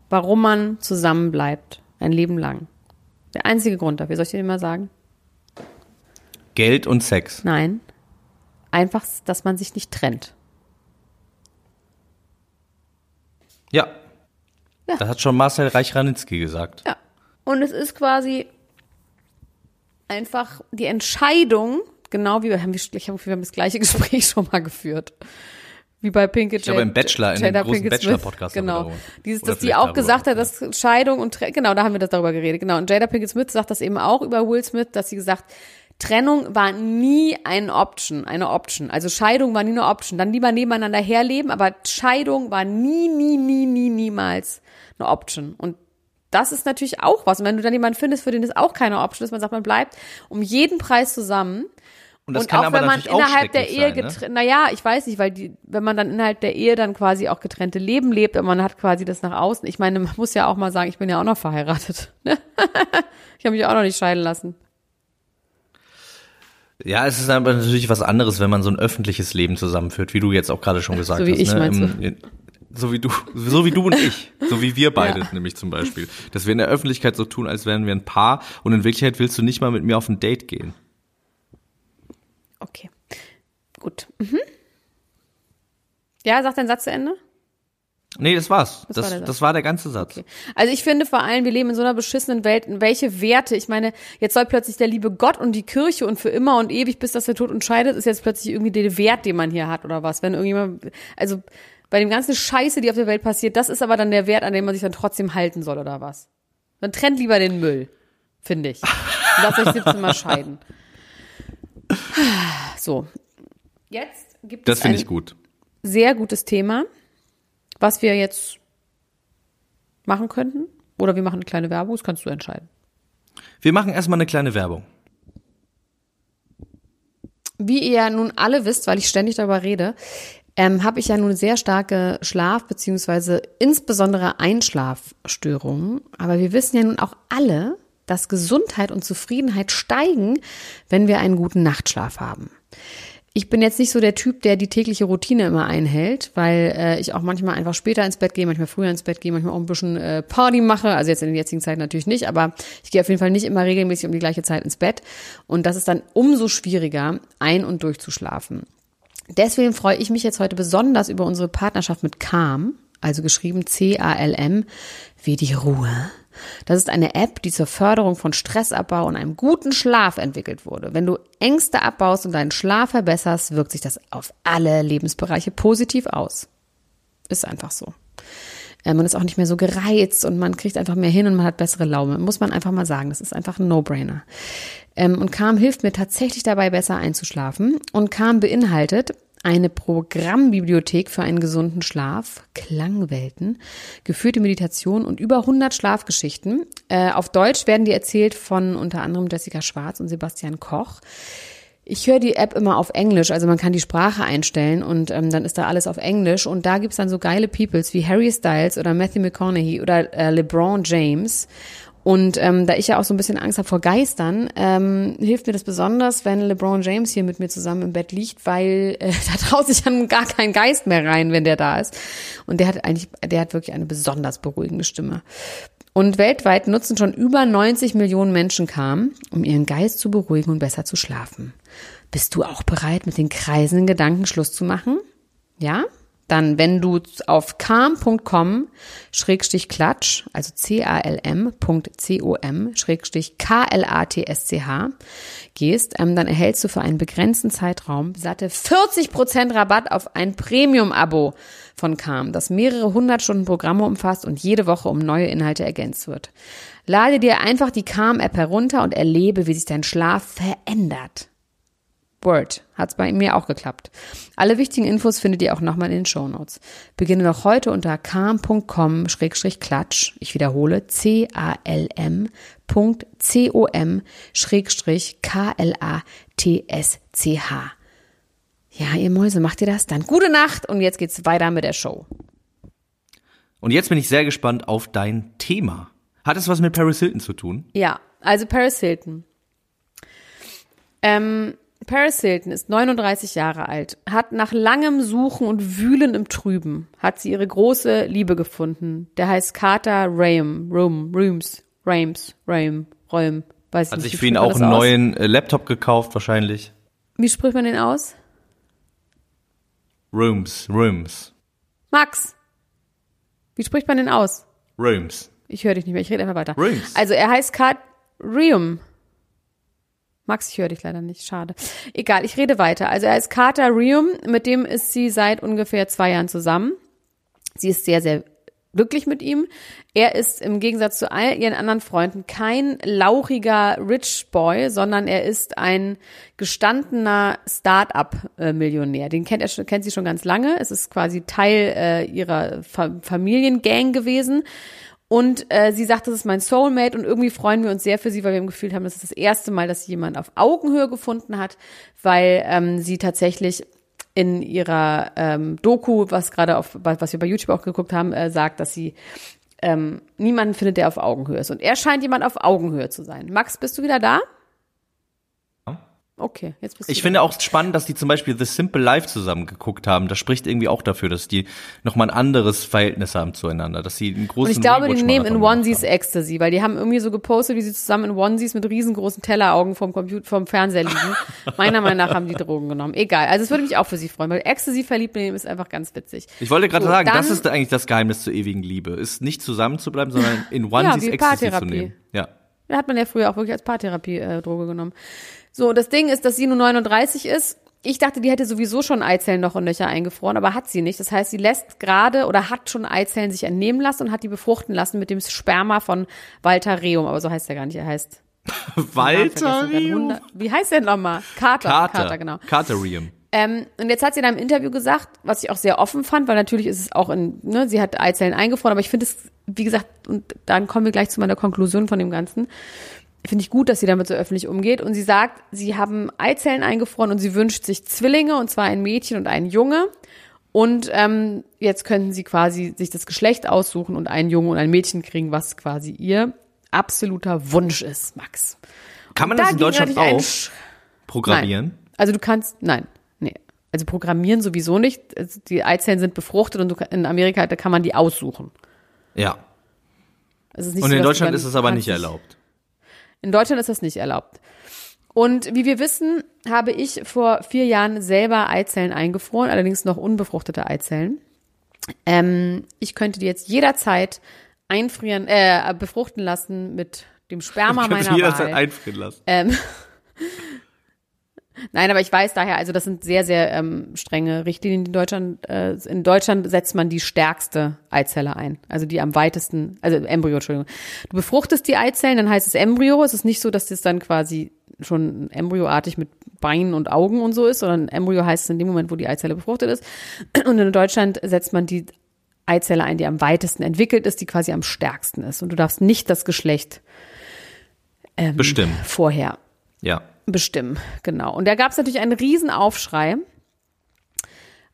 warum man zusammenbleibt, ein Leben lang. Der einzige Grund dafür, soll ich dir mal sagen? Geld und Sex. Nein. Einfach, dass man sich nicht trennt. Ja. Ja. Das hat schon Marcel Reich-Ranitzky gesagt. Ja. Und es ist quasi einfach die Entscheidung, genau wie wir haben, wir, ich habe wir haben das gleiche Gespräch schon mal geführt. Wie bei Pinke Ich glaube, im Bachelor, in dem großen. Bachelor-Podcast Genau. Dieses, dass die auch gesagt hat, dass Scheidung und genau, da haben wir das darüber geredet. Genau. Und Jada Pinkett Smith sagt das eben auch über Will Smith, dass sie gesagt, Trennung war nie eine Option, eine Option. Also Scheidung war nie eine Option. Dann lieber nebeneinander herleben, aber Scheidung war nie, nie, nie, nie, niemals eine Option. Und das ist natürlich auch was. Und wenn du dann jemanden findest, für den es auch keine Option ist, man sagt, man bleibt um jeden Preis zusammen. Und das und kann auch aber wenn man innerhalb der Ehe ne? getrennt, naja, ich weiß nicht, weil die, wenn man dann innerhalb der Ehe dann quasi auch getrennte Leben lebt und man hat quasi das nach außen. Ich meine, man muss ja auch mal sagen, ich bin ja auch noch verheiratet. ne? ich habe mich auch noch nicht scheiden lassen. Ja, es ist aber natürlich was anderes, wenn man so ein öffentliches Leben zusammenführt, wie du jetzt auch gerade schon gesagt So wie hast. ich, ne? Im- So wie du, so wie du und ich, so wie wir beide Ja. nämlich zum Beispiel, dass wir in der Öffentlichkeit so tun, als wären wir ein Paar und in Wirklichkeit willst du nicht mal mit mir auf ein Date gehen. Okay. Gut. Mhm. Ja, sag deinen Satz zu Ende. Nee, das war's. Das Das, war der das war der ganze Satz. Okay. Also ich finde vor allem, wir leben in so einer beschissenen Welt. In welche Werte? Ich meine, jetzt soll plötzlich der liebe Gott und die Kirche und für immer und ewig, bis das der Tod entscheidet, ist jetzt plötzlich irgendwie der Wert, den man hier hat oder was? Wenn irgendjemand, also bei dem ganzen Scheiße, die auf der Welt passiert, das ist aber dann der Wert, an dem man sich dann trotzdem halten soll oder was? Dann trennt lieber den Müll, finde ich. Und lasst euch 17 Mal scheiden. So. Jetzt gibt Das es finde ein ich gut. sehr gutes Thema, was wir jetzt machen könnten. Oder wir machen eine kleine Werbung, das kannst du entscheiden. Wir machen erstmal eine kleine Werbung. Wie ihr ja nun alle wisst, weil ich ständig darüber rede, ähm, habe ich ja nun sehr starke Schlaf- beziehungsweise insbesondere Einschlafstörungen. Aber wir wissen ja nun auch alle, dass Gesundheit und Zufriedenheit steigen, wenn wir einen guten Nachtschlaf haben. Ich bin jetzt nicht so der Typ, der die tägliche Routine immer einhält, weil äh, ich auch manchmal einfach später ins Bett gehe, manchmal früher ins Bett gehe, manchmal auch ein bisschen äh, Party mache. Also jetzt in der jetzigen Zeit natürlich nicht, aber ich gehe auf jeden Fall nicht immer regelmäßig um die gleiche Zeit ins Bett. Und das ist dann umso schwieriger, ein- und durchzuschlafen. Deswegen freue ich mich jetzt heute besonders über unsere Partnerschaft mit Calm, also geschrieben C-A-L-M, wie die Ruhe. Das ist eine App, die zur Förderung von Stressabbau und einem guten Schlaf entwickelt wurde. Wenn du Ängste abbaust und deinen Schlaf verbesserst, wirkt sich das auf alle Lebensbereiche positiv aus. Ist einfach so. Äh, man ist auch nicht mehr so gereizt und man kriegt einfach mehr hin und man hat bessere Laune. Muss man einfach mal sagen. Das ist einfach ein No-Brainer. Ähm, und Calm hilft mir tatsächlich dabei, besser einzuschlafen. Und Calm beinhaltet eine Programmbibliothek für einen gesunden Schlaf, Klangwelten, geführte Meditation und über 100 Schlafgeschichten. Äh, auf Deutsch werden die erzählt von unter anderem Jessica Schwarz und Sebastian Koch. Ich höre die App immer auf Englisch, also man kann die Sprache einstellen und ähm, dann ist da alles auf Englisch und da gibt's dann so geile Peoples wie Harry Styles oder Matthew McConaughey oder äh, LeBron James und ähm, da ich ja auch so ein bisschen Angst habe vor Geistern, ähm, hilft mir das besonders, wenn LeBron James hier mit mir zusammen im Bett liegt, weil äh, da traut sich dann gar kein Geist mehr rein, wenn der da ist. Und der hat eigentlich, der hat wirklich eine besonders beruhigende Stimme. Und weltweit nutzen schon über 90 Millionen Menschen Calm, um ihren Geist zu beruhigen und besser zu schlafen. Bist du auch bereit, mit den kreisenden Gedanken Schluss zu machen? Ja? Dann, wenn du auf calm.com schrägstich klatsch, also c-a-l-m.com schrägstich k-l-a-t-s-c-h gehst, ähm, dann erhältst du für einen begrenzten Zeitraum satte 40% Rabatt auf ein Premium-Abo von Calm, das mehrere hundert Stunden Programme umfasst und jede Woche um neue Inhalte ergänzt wird. Lade dir einfach die Calm-App herunter und erlebe, wie sich dein Schlaf verändert. Word. Hat's bei mir auch geklappt. Alle wichtigen Infos findet ihr auch nochmal in den Show Notes. Beginne noch heute unter calm.com-klatsch. Ich wiederhole, c-a-l-m.com-k-l-a-t-s-c-h. Ja, ihr Mäuse, macht ihr das? Dann gute Nacht und jetzt geht's weiter mit der Show. Und jetzt bin ich sehr gespannt auf dein Thema. Hat es was mit Paris Hilton zu tun? Ja, also Paris Hilton. Ähm, Paris Hilton ist 39 Jahre alt, hat nach langem Suchen und Wühlen im Trüben, hat sie ihre große Liebe gefunden. Der heißt Carter Raim, Room, Rooms, Rames, Raim, Räum, weiß ich Hat nicht. sich wie für ihn auch einen aus? neuen äh, Laptop gekauft, wahrscheinlich. Wie spricht man den aus? Rooms, Rooms, Max. Wie spricht man den aus? Rooms. Ich höre dich nicht mehr, ich rede einfach weiter. Rooms. Also er heißt Kat Rium. Max, ich höre dich leider nicht, schade. Egal, ich rede weiter. Also er ist Carter Rium, mit dem ist sie seit ungefähr zwei Jahren zusammen. Sie ist sehr, sehr glücklich mit ihm. Er ist im Gegensatz zu all ihren anderen Freunden kein lauchiger Rich Boy, sondern er ist ein gestandener Start-up-Millionär. Den kennt er kennt sie schon ganz lange. Es ist quasi Teil äh, ihrer Fa Familiengang gewesen. Und äh, sie sagt, das ist mein Soulmate und irgendwie freuen wir uns sehr für sie, weil wir im Gefühl haben, das ist das erste Mal, dass sie jemand auf Augenhöhe gefunden hat, weil ähm, sie tatsächlich in ihrer ähm, Doku, was gerade auf, was wir bei YouTube auch geguckt haben, äh, sagt, dass sie ähm, niemanden findet, der auf Augenhöhe ist. Und er scheint jemand auf Augenhöhe zu sein. Max, bist du wieder da? Okay, jetzt bist du Ich da. finde auch spannend, dass die zum Beispiel The Simple Life zusammen geguckt haben. Das spricht irgendwie auch dafür, dass die nochmal ein anderes Verhältnis haben zueinander, dass sie einen großen Und ich glaube, die nehmen in Onesies Ecstasy, weil die haben irgendwie so gepostet, wie sie zusammen in Onesies mit riesengroßen Telleraugen vom Computer, vom Fernseher liegen. Meiner Meinung nach haben die Drogen genommen. Egal. Also es würde mich auch für sie freuen, weil Ecstasy verliebt nehmen ist einfach ganz witzig. Ich wollte gerade So, sagen, das ist eigentlich das Geheimnis zur ewigen Liebe. Ist nicht zusammen zu bleiben, sondern in Onesies wie Ecstasy zu Paartherapie. nehmen. Ja. Da hat man ja früher auch wirklich als Paartherapie-Droge genommen. So, das Ding ist, dass sie nur 39 ist. Ich dachte, die hätte sowieso schon Eizellen noch und Löcher eingefroren, aber hat sie nicht. Das heißt, sie lässt gerade oder hat schon Eizellen sich entnehmen lassen und hat die befruchten lassen mit dem Sperma von Walter Reum. Aber so heißt er gar nicht. Er heißt Walter Hunde- Wie heißt der nochmal? Carter. Carter. Carter, genau. Carterium. Ähm, und jetzt hat sie in einem Interview gesagt, was ich auch sehr offen fand, weil natürlich ist es auch in, ne, sie hat Eizellen eingefroren, aber ich finde es, wie gesagt, und dann kommen wir gleich zu meiner Konklusion von dem Ganzen. Finde ich gut, dass sie damit so öffentlich umgeht. Und sie sagt, sie haben Eizellen eingefroren und sie wünscht sich Zwillinge, und zwar ein Mädchen und einen Junge. Und ähm, jetzt könnten sie quasi sich das Geschlecht aussuchen und einen Jungen und ein Mädchen kriegen, was quasi ihr absoluter Wunsch ist, Max. Kann man Und das da in Deutschland ein auch programmieren? Nein. Also du kannst, nein, nee. Also programmieren sowieso nicht. Also Die Eizellen sind befruchtet und du, in Amerika, da kann man die aussuchen. Ja. Es ist nicht Und so, in Deutschland ist es aber nicht erlaubt. In Deutschland ist das nicht erlaubt. Und wie wir wissen, habe ich vor vier Jahren selber Eizellen eingefroren, allerdings noch unbefruchtete Eizellen. Ähm, ich könnte die jetzt jederzeit einfrieren, äh, befruchten lassen mit dem Sperma meiner jederzeit Wahl. einfrieren lassen. Ähm, Nein, aber ich weiß daher, also das sind sehr, sehr ähm, strenge Richtlinien in Deutschland. Äh, in Deutschland setzt man die stärkste Eizelle ein, also die am weitesten, also Embryo, Entschuldigung. Du befruchtest die Eizellen, dann heißt es Embryo. Es ist nicht so, dass das dann quasi schon embryoartig mit Beinen und Augen und so ist, sondern Embryo heißt es in dem Moment, wo die Eizelle befruchtet ist. Und in Deutschland setzt man die Eizelle ein, die am weitesten entwickelt ist, die quasi am stärksten ist. Und du darfst nicht das Geschlecht ähm, Bestimmt. vorher Ja. Bestimmen, genau. Und da gab es natürlich einen riesen Aufschrei.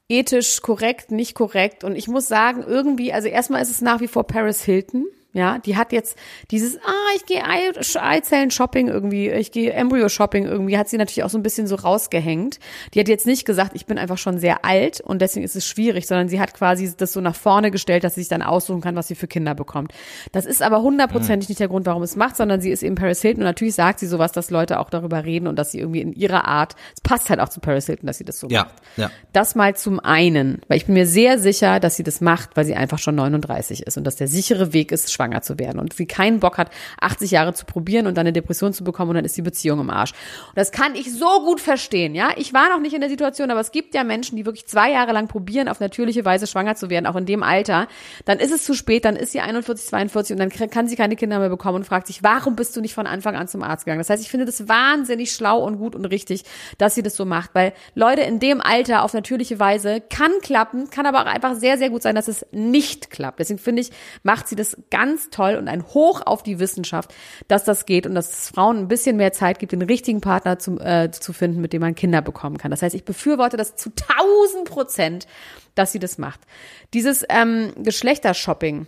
Ethisch korrekt, nicht korrekt. Und ich muss sagen, irgendwie, also erstmal ist es nach wie vor Paris Hilton. Ja, die hat jetzt dieses, ah, ich gehe Ei- Eizellen-Shopping irgendwie, ich gehe Embryo-Shopping irgendwie, hat sie natürlich auch so ein bisschen so rausgehängt. Die hat jetzt nicht gesagt, ich bin einfach schon sehr alt und deswegen ist es schwierig, sondern sie hat quasi das so nach vorne gestellt, dass sie sich dann aussuchen kann, was sie für Kinder bekommt. Das ist aber hundertprozentig nicht der Grund, warum es macht, sondern sie ist eben Paris Hilton und natürlich sagt sie sowas, dass Leute auch darüber reden und dass sie irgendwie in ihrer Art, es passt halt auch zu Paris Hilton, dass sie das so Ja, macht. ja. Das mal zum einen, weil ich bin mir sehr sicher, dass sie das macht, weil sie einfach schon 39 ist und dass der sichere Weg ist, schwanger zu werden und sie keinen Bock hat, 80 Jahre zu probieren und dann eine Depression zu bekommen und dann ist die Beziehung im Arsch. Und das kann ich so gut verstehen, ja. Ich war noch nicht in der Situation, aber es gibt ja Menschen, die wirklich zwei Jahre lang probieren, auf natürliche Weise schwanger zu werden, auch in dem Alter. Dann ist es zu spät, dann ist sie 41, 42 und dann kann sie keine Kinder mehr bekommen und fragt sich, warum bist du nicht von Anfang an zum Arzt gegangen? Das heißt, ich finde das wahnsinnig schlau und gut und richtig, dass sie das so macht, weil Leute in dem Alter auf natürliche Weise kann klappen, kann aber auch einfach sehr, sehr gut sein, dass es nicht klappt. Deswegen finde ich, macht sie das ganz toll und ein Hoch auf die Wissenschaft, dass das geht und dass es Frauen ein bisschen mehr Zeit gibt, den richtigen Partner zu, äh, zu finden, mit dem man Kinder bekommen kann. Das heißt, ich befürworte das zu tausend Prozent, dass sie das macht. Dieses ähm, Geschlechtershopping,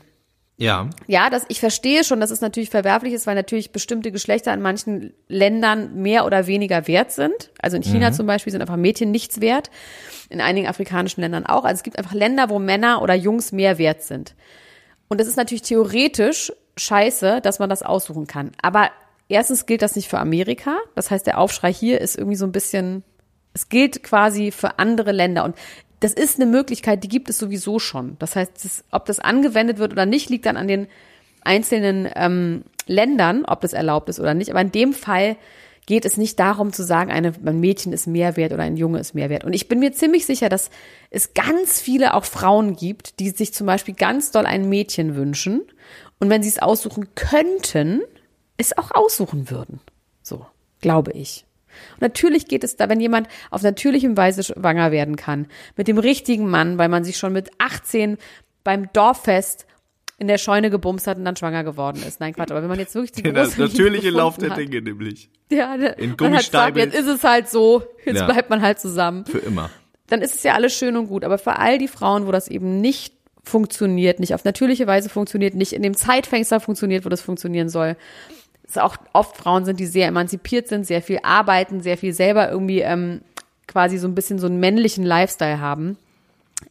Ja. ja, das, ich verstehe schon, dass es natürlich verwerflich ist, weil natürlich bestimmte Geschlechter in manchen Ländern mehr oder weniger wert sind. Also in China zum Beispiel sind einfach Mädchen nichts wert. In einigen afrikanischen Ländern auch. Also es gibt einfach Länder, wo Männer oder Jungs mehr wert sind. Und es ist natürlich theoretisch scheiße, dass man das aussuchen kann. Aber erstens gilt das nicht für Amerika. Das heißt, der Aufschrei hier ist irgendwie so ein bisschen, es gilt quasi für andere Länder. Und das ist eine Möglichkeit, die gibt es sowieso schon. Das heißt, das, ob das angewendet wird oder nicht, liegt dann an den einzelnen ähm, Ländern, ob das erlaubt ist oder nicht. Aber in dem Fall geht es nicht darum zu sagen, eine, ein Mädchen ist mehr wert oder ein Junge ist mehr wert. Und ich bin mir ziemlich sicher, dass es ganz viele auch Frauen gibt, die sich zum Beispiel ganz doll ein Mädchen wünschen und wenn sie es aussuchen könnten, es auch aussuchen würden. So, glaube ich. Und natürlich geht es da, wenn jemand auf natürlichem Weise schwanger werden kann, mit dem richtigen Mann, weil man sich schon mit 18 beim Dorffest in der Scheune gebumst hat und dann schwanger geworden ist. Nein, Quatsch, aber wenn man jetzt wirklich die Der große Liebe natürliche Lauf der hat, Dinge nämlich. ja, In man hat gesagt, jetzt ist es halt so, jetzt Ja. bleibt man halt zusammen. Für immer. Dann ist es ja alles schön und gut. Aber für all die Frauen, wo das eben nicht funktioniert, nicht auf natürliche Weise funktioniert, nicht in dem Zeitfenster funktioniert, wo das funktionieren soll, es auch oft Frauen sind, die sehr emanzipiert sind, sehr viel arbeiten, sehr viel selber irgendwie ähm, quasi so ein bisschen so einen männlichen Lifestyle haben.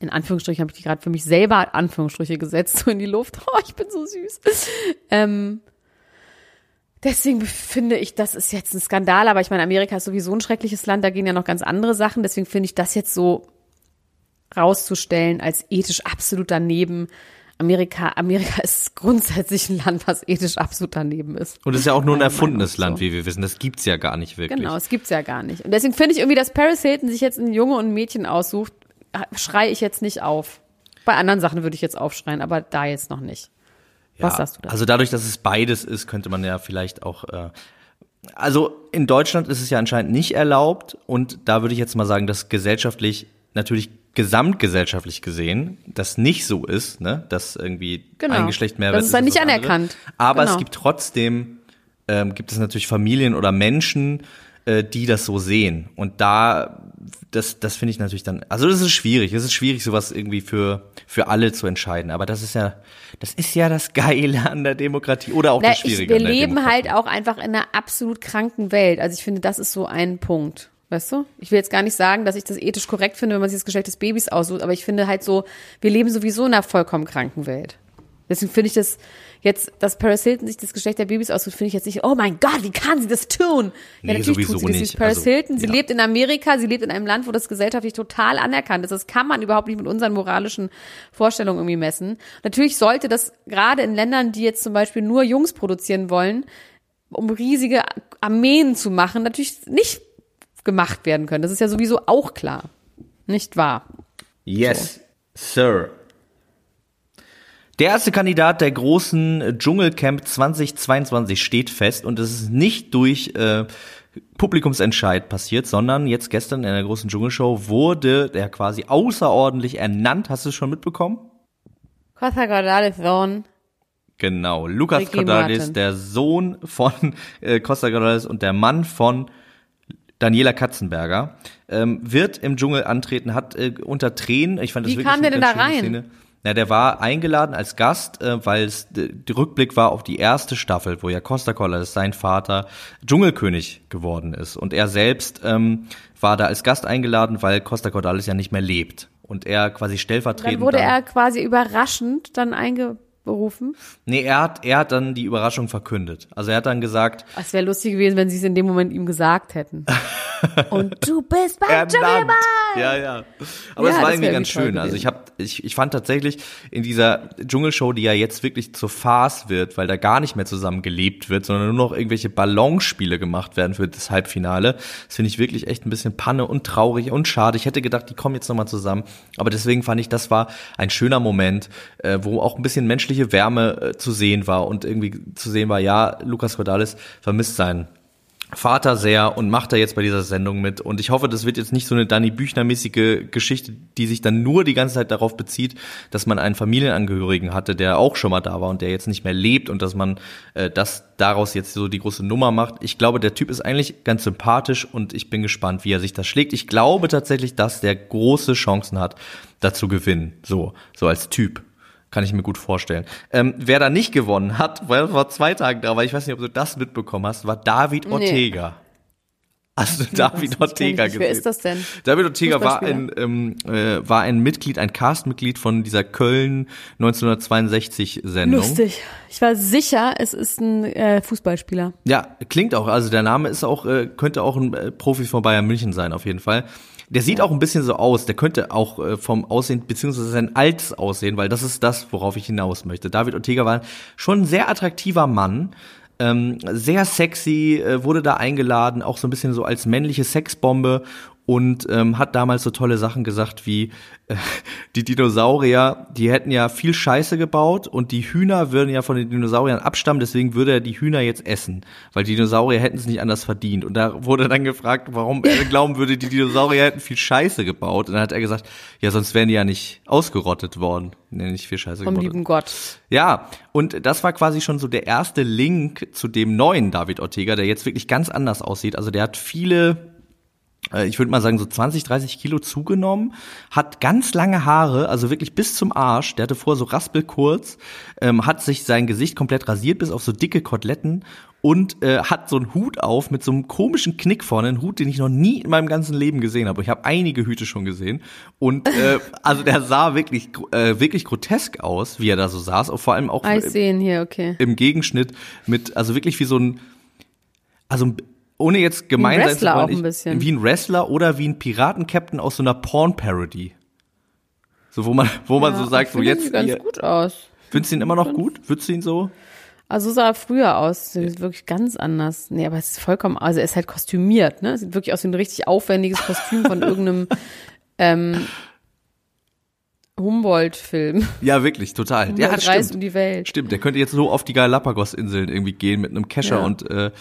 In Anführungsstrichen habe ich die gerade für mich selber Anführungsstriche gesetzt, so in die Luft. Oh, ich bin so süß. Ähm, deswegen finde ich, das ist jetzt ein Skandal, aber ich meine, Amerika ist sowieso ein schreckliches Land, da gehen ja noch ganz andere Sachen. Deswegen finde ich das jetzt so rauszustellen als ethisch absolut daneben. Amerika, Amerika ist grundsätzlich ein Land, was ethisch absolut daneben ist. Und es ist ja auch nur ein erfundenes nach Land, wie wir wissen. Das gibt's ja gar nicht wirklich. Genau, es gibt's ja gar nicht. Und deswegen finde ich irgendwie, dass Paris Hilton sich jetzt ein Junge und ein Mädchen aussucht, schreie ich jetzt nicht auf. Bei anderen Sachen würde ich jetzt aufschreien, aber da jetzt noch nicht. Was sagst du da? Also dadurch, dass es beides ist, könnte man ja vielleicht auch. Äh, also in Deutschland ist es ja anscheinend nicht erlaubt und da würde ich jetzt mal sagen, dass gesellschaftlich natürlich gesamtgesellschaftlich gesehen das nicht so ist, ne, dass irgendwie Genau. ein Geschlecht mehr Das wert ist dann nicht das andere. anerkannt. Aber Genau. es gibt trotzdem ähm, gibt es natürlich Familien oder Menschen, äh, die das so sehen und da das, das finde ich natürlich dann, also das ist schwierig. Es ist schwierig, sowas irgendwie für, für alle zu entscheiden. Aber das ist ja, das ist ja das Geile an der Demokratie oder auch Na, das ich, Schwierige. wir an der leben halt auch einfach in einer absolut kranken Welt. Also ich finde, das ist so ein Punkt. Weißt du? Ich will jetzt gar nicht sagen, dass ich das ethisch korrekt finde, wenn man sich das Geschlecht des Babys aussucht, aber ich finde halt so, wir leben sowieso in einer vollkommen kranken Welt. Deswegen finde ich das jetzt, dass Paris Hilton sich das Geschlecht der Babys aussucht, finde ich jetzt nicht, oh mein Gott, wie kann sie das tun? Nee, ja, natürlich sowieso tut sie das nicht. Paris Also, Hilton, sie ja. lebt in Amerika, sie lebt in einem Land, wo das gesellschaftlich total anerkannt ist. Das kann man überhaupt nicht mit unseren moralischen Vorstellungen irgendwie messen. Natürlich sollte das gerade in Ländern, die jetzt zum Beispiel nur Jungs produzieren wollen, um riesige Armeen zu machen, natürlich nicht gemacht werden können. Das ist ja sowieso auch klar. Nicht wahr? Yes, Sir. Der erste Kandidat der großen Dschungelcamp 2022 steht fest und es ist nicht durch äh, Publikumsentscheid passiert, sondern jetzt gestern in der großen Dschungelshow wurde der quasi außerordentlich ernannt. Hast du es schon mitbekommen? Costa Gordales Sohn. Genau, Lucas Ricky Cordalis, Martin. der Sohn von äh, Costa Cordalis und der Mann von Daniela Katzenberger, ähm, wird im Dschungel antreten, hat äh, unter Tränen, ich fand das Wie wirklich kam der denn da rein? Szene. Ja, der war eingeladen als Gast, äh, weil es der Rückblick war auf die erste Staffel, wo ja Costa Cordalis, sein Vater, Dschungelkönig geworden ist. Und er selbst ähm, war da als Gast eingeladen, weil Costa Cordalis ja nicht mehr lebt. Und er quasi stellvertretend. Dann wurde dann- er quasi überraschend dann eingerufen. Nee, er hat, er hat dann die Überraschung verkündet. Also er hat dann gesagt, Es wäre lustig gewesen, wenn sie es in dem Moment ihm gesagt hätten. Und du bist beim ernannt. Dschungelmann! Ja, ja. Aber Ja, es war irgendwie ganz schön. Also ich habe, ich, ich fand tatsächlich in dieser Dschungelshow, die ja jetzt wirklich zur Farce wird, weil da gar nicht mehr zusammen gelebt wird, sondern nur noch irgendwelche Ballonspiele gemacht werden für das Halbfinale. Das finde ich wirklich echt ein bisschen Panne und traurig und schade. Ich hätte gedacht, die kommen jetzt nochmal zusammen. Aber deswegen fand ich, das war ein schöner Moment, äh, wo auch ein bisschen menschliche Wärme äh, zu sehen war und irgendwie zu sehen war, ja, Lukas Cordalis vermisst seinen Vater sehr und macht da jetzt bei dieser Sendung mit. Und ich hoffe, das wird jetzt nicht so eine Danny Büchner-mäßige Geschichte, die sich dann nur die ganze Zeit darauf bezieht, dass man einen Familienangehörigen hatte, der auch schon mal da war und der jetzt nicht mehr lebt und dass man äh, das daraus jetzt so die große Nummer macht. Ich glaube, der Typ ist eigentlich ganz sympathisch und ich bin gespannt, wie er sich das schlägt. Ich glaube tatsächlich, dass der große Chancen hat, da zu gewinnen. So, so als Typ. Kann ich mir gut vorstellen. Ähm, wer da nicht gewonnen hat, weil vor zwei Tagen da war, ich weiß nicht, ob du das mitbekommen hast, war David Ortega. Hast du David Ortega gesehen? Wer ist das denn? David Ortega war ein, ähm, äh, war ein Mitglied, ein Castmitglied von dieser Köln 1962 Sendung. Lustig. Ich war sicher, es ist ein äh, Fußballspieler. Ja, klingt auch. Also der Name ist auch, äh, könnte auch ein äh, Profi von Bayern München sein, auf jeden Fall. Der sieht auch ein bisschen so aus. Der könnte auch äh, vom Aussehen, beziehungsweise sein altes Aussehen, weil das ist das, worauf ich hinaus möchte. David Ortega war schon ein sehr attraktiver Mann. Ähm, sehr sexy, äh, wurde da eingeladen, auch so ein bisschen so als männliche Sexbombe und ähm, hat damals so tolle Sachen gesagt wie äh, die Dinosaurier, die hätten ja viel Scheiße gebaut und die Hühner würden ja von den Dinosauriern abstammen, deswegen würde er die Hühner jetzt essen, weil die Dinosaurier hätten es nicht anders verdient. Und da wurde dann gefragt, warum er glauben würde, die Dinosaurier hätten viel Scheiße gebaut. Und dann hat er gesagt, ja, sonst wären die ja nicht ausgerottet worden. Nee, nicht viel Scheiße Vom gebaut. lieben Gott. Ja, und das war quasi schon so der erste Link zu dem neuen David Ortega, der jetzt wirklich ganz anders aussieht. Also der hat viele, ich würde mal sagen so 20, 30 Kilo zugenommen, hat ganz lange Haare, also wirklich bis zum Arsch. Der hatte vorher so raspelkurz, ähm, hat sich sein Gesicht komplett rasiert bis auf so dicke Koteletten und äh, hat so einen Hut auf mit so einem komischen Knick vorne, einen Hut, den ich noch nie in meinem ganzen Leben gesehen habe. Ich habe einige Hüte schon gesehen und äh, also der sah wirklich äh, wirklich grotesk aus, wie er da so saß, und vor allem auch ihn hier, okay. im Gegenschnitt mit, also wirklich wie so ein, also ohne jetzt gemein sein zu Wrestler wollen, auch ein ich- bisschen. wie ein Wrestler oder wie ein Piratencaptain aus so einer Porn-Parody. So, wo man, wo man so Ja, sagt, ich so jetzt, sieht ganz ihr, gut aus. findest du ihn immer noch gut? Würdest du ihn so? Also so sah er früher aus. Sieht wirklich ganz anders. Nee, aber es ist vollkommen, also er ist halt kostümiert, ne? Sieht wirklich aus wie ein richtig aufwendiges Kostüm von irgendeinem ähm, Humboldt-Film. Ja, wirklich, total. ja, Humboldt reist um stimmt. die Welt. Stimmt, der könnte jetzt so auf die Galapagos-Inseln irgendwie gehen mit einem Kescher Ja. und, äh,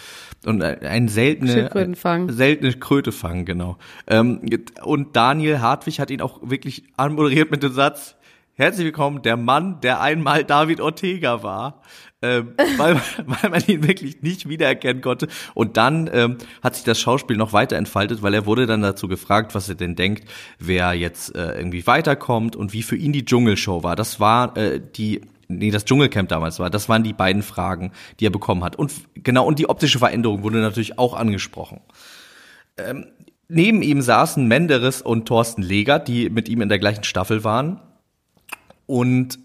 und ein seltene, fangen. seltene Kröte fangen, genau. Ähm, und Daniel Hartwig hat ihn auch wirklich anmoderiert mit dem Satz, herzlich willkommen, der Mann, der einmal David Ortega war. Ähm, weil, weil man ihn wirklich nicht wiedererkennen konnte. Und dann ähm, hat sich das Schauspiel noch weiter entfaltet, weil er wurde dann dazu gefragt, was er denn denkt, wer jetzt äh, irgendwie weiterkommt und wie für ihn die Dschungelshow war. Das war äh, die nee, das Dschungelcamp damals war. Das waren die beiden Fragen, die er bekommen hat. Und genau, und die optische Veränderung wurde natürlich auch angesprochen. Ähm, neben ihm saßen Menderes und Thorsten Legert, die mit ihm in der gleichen Staffel waren. Und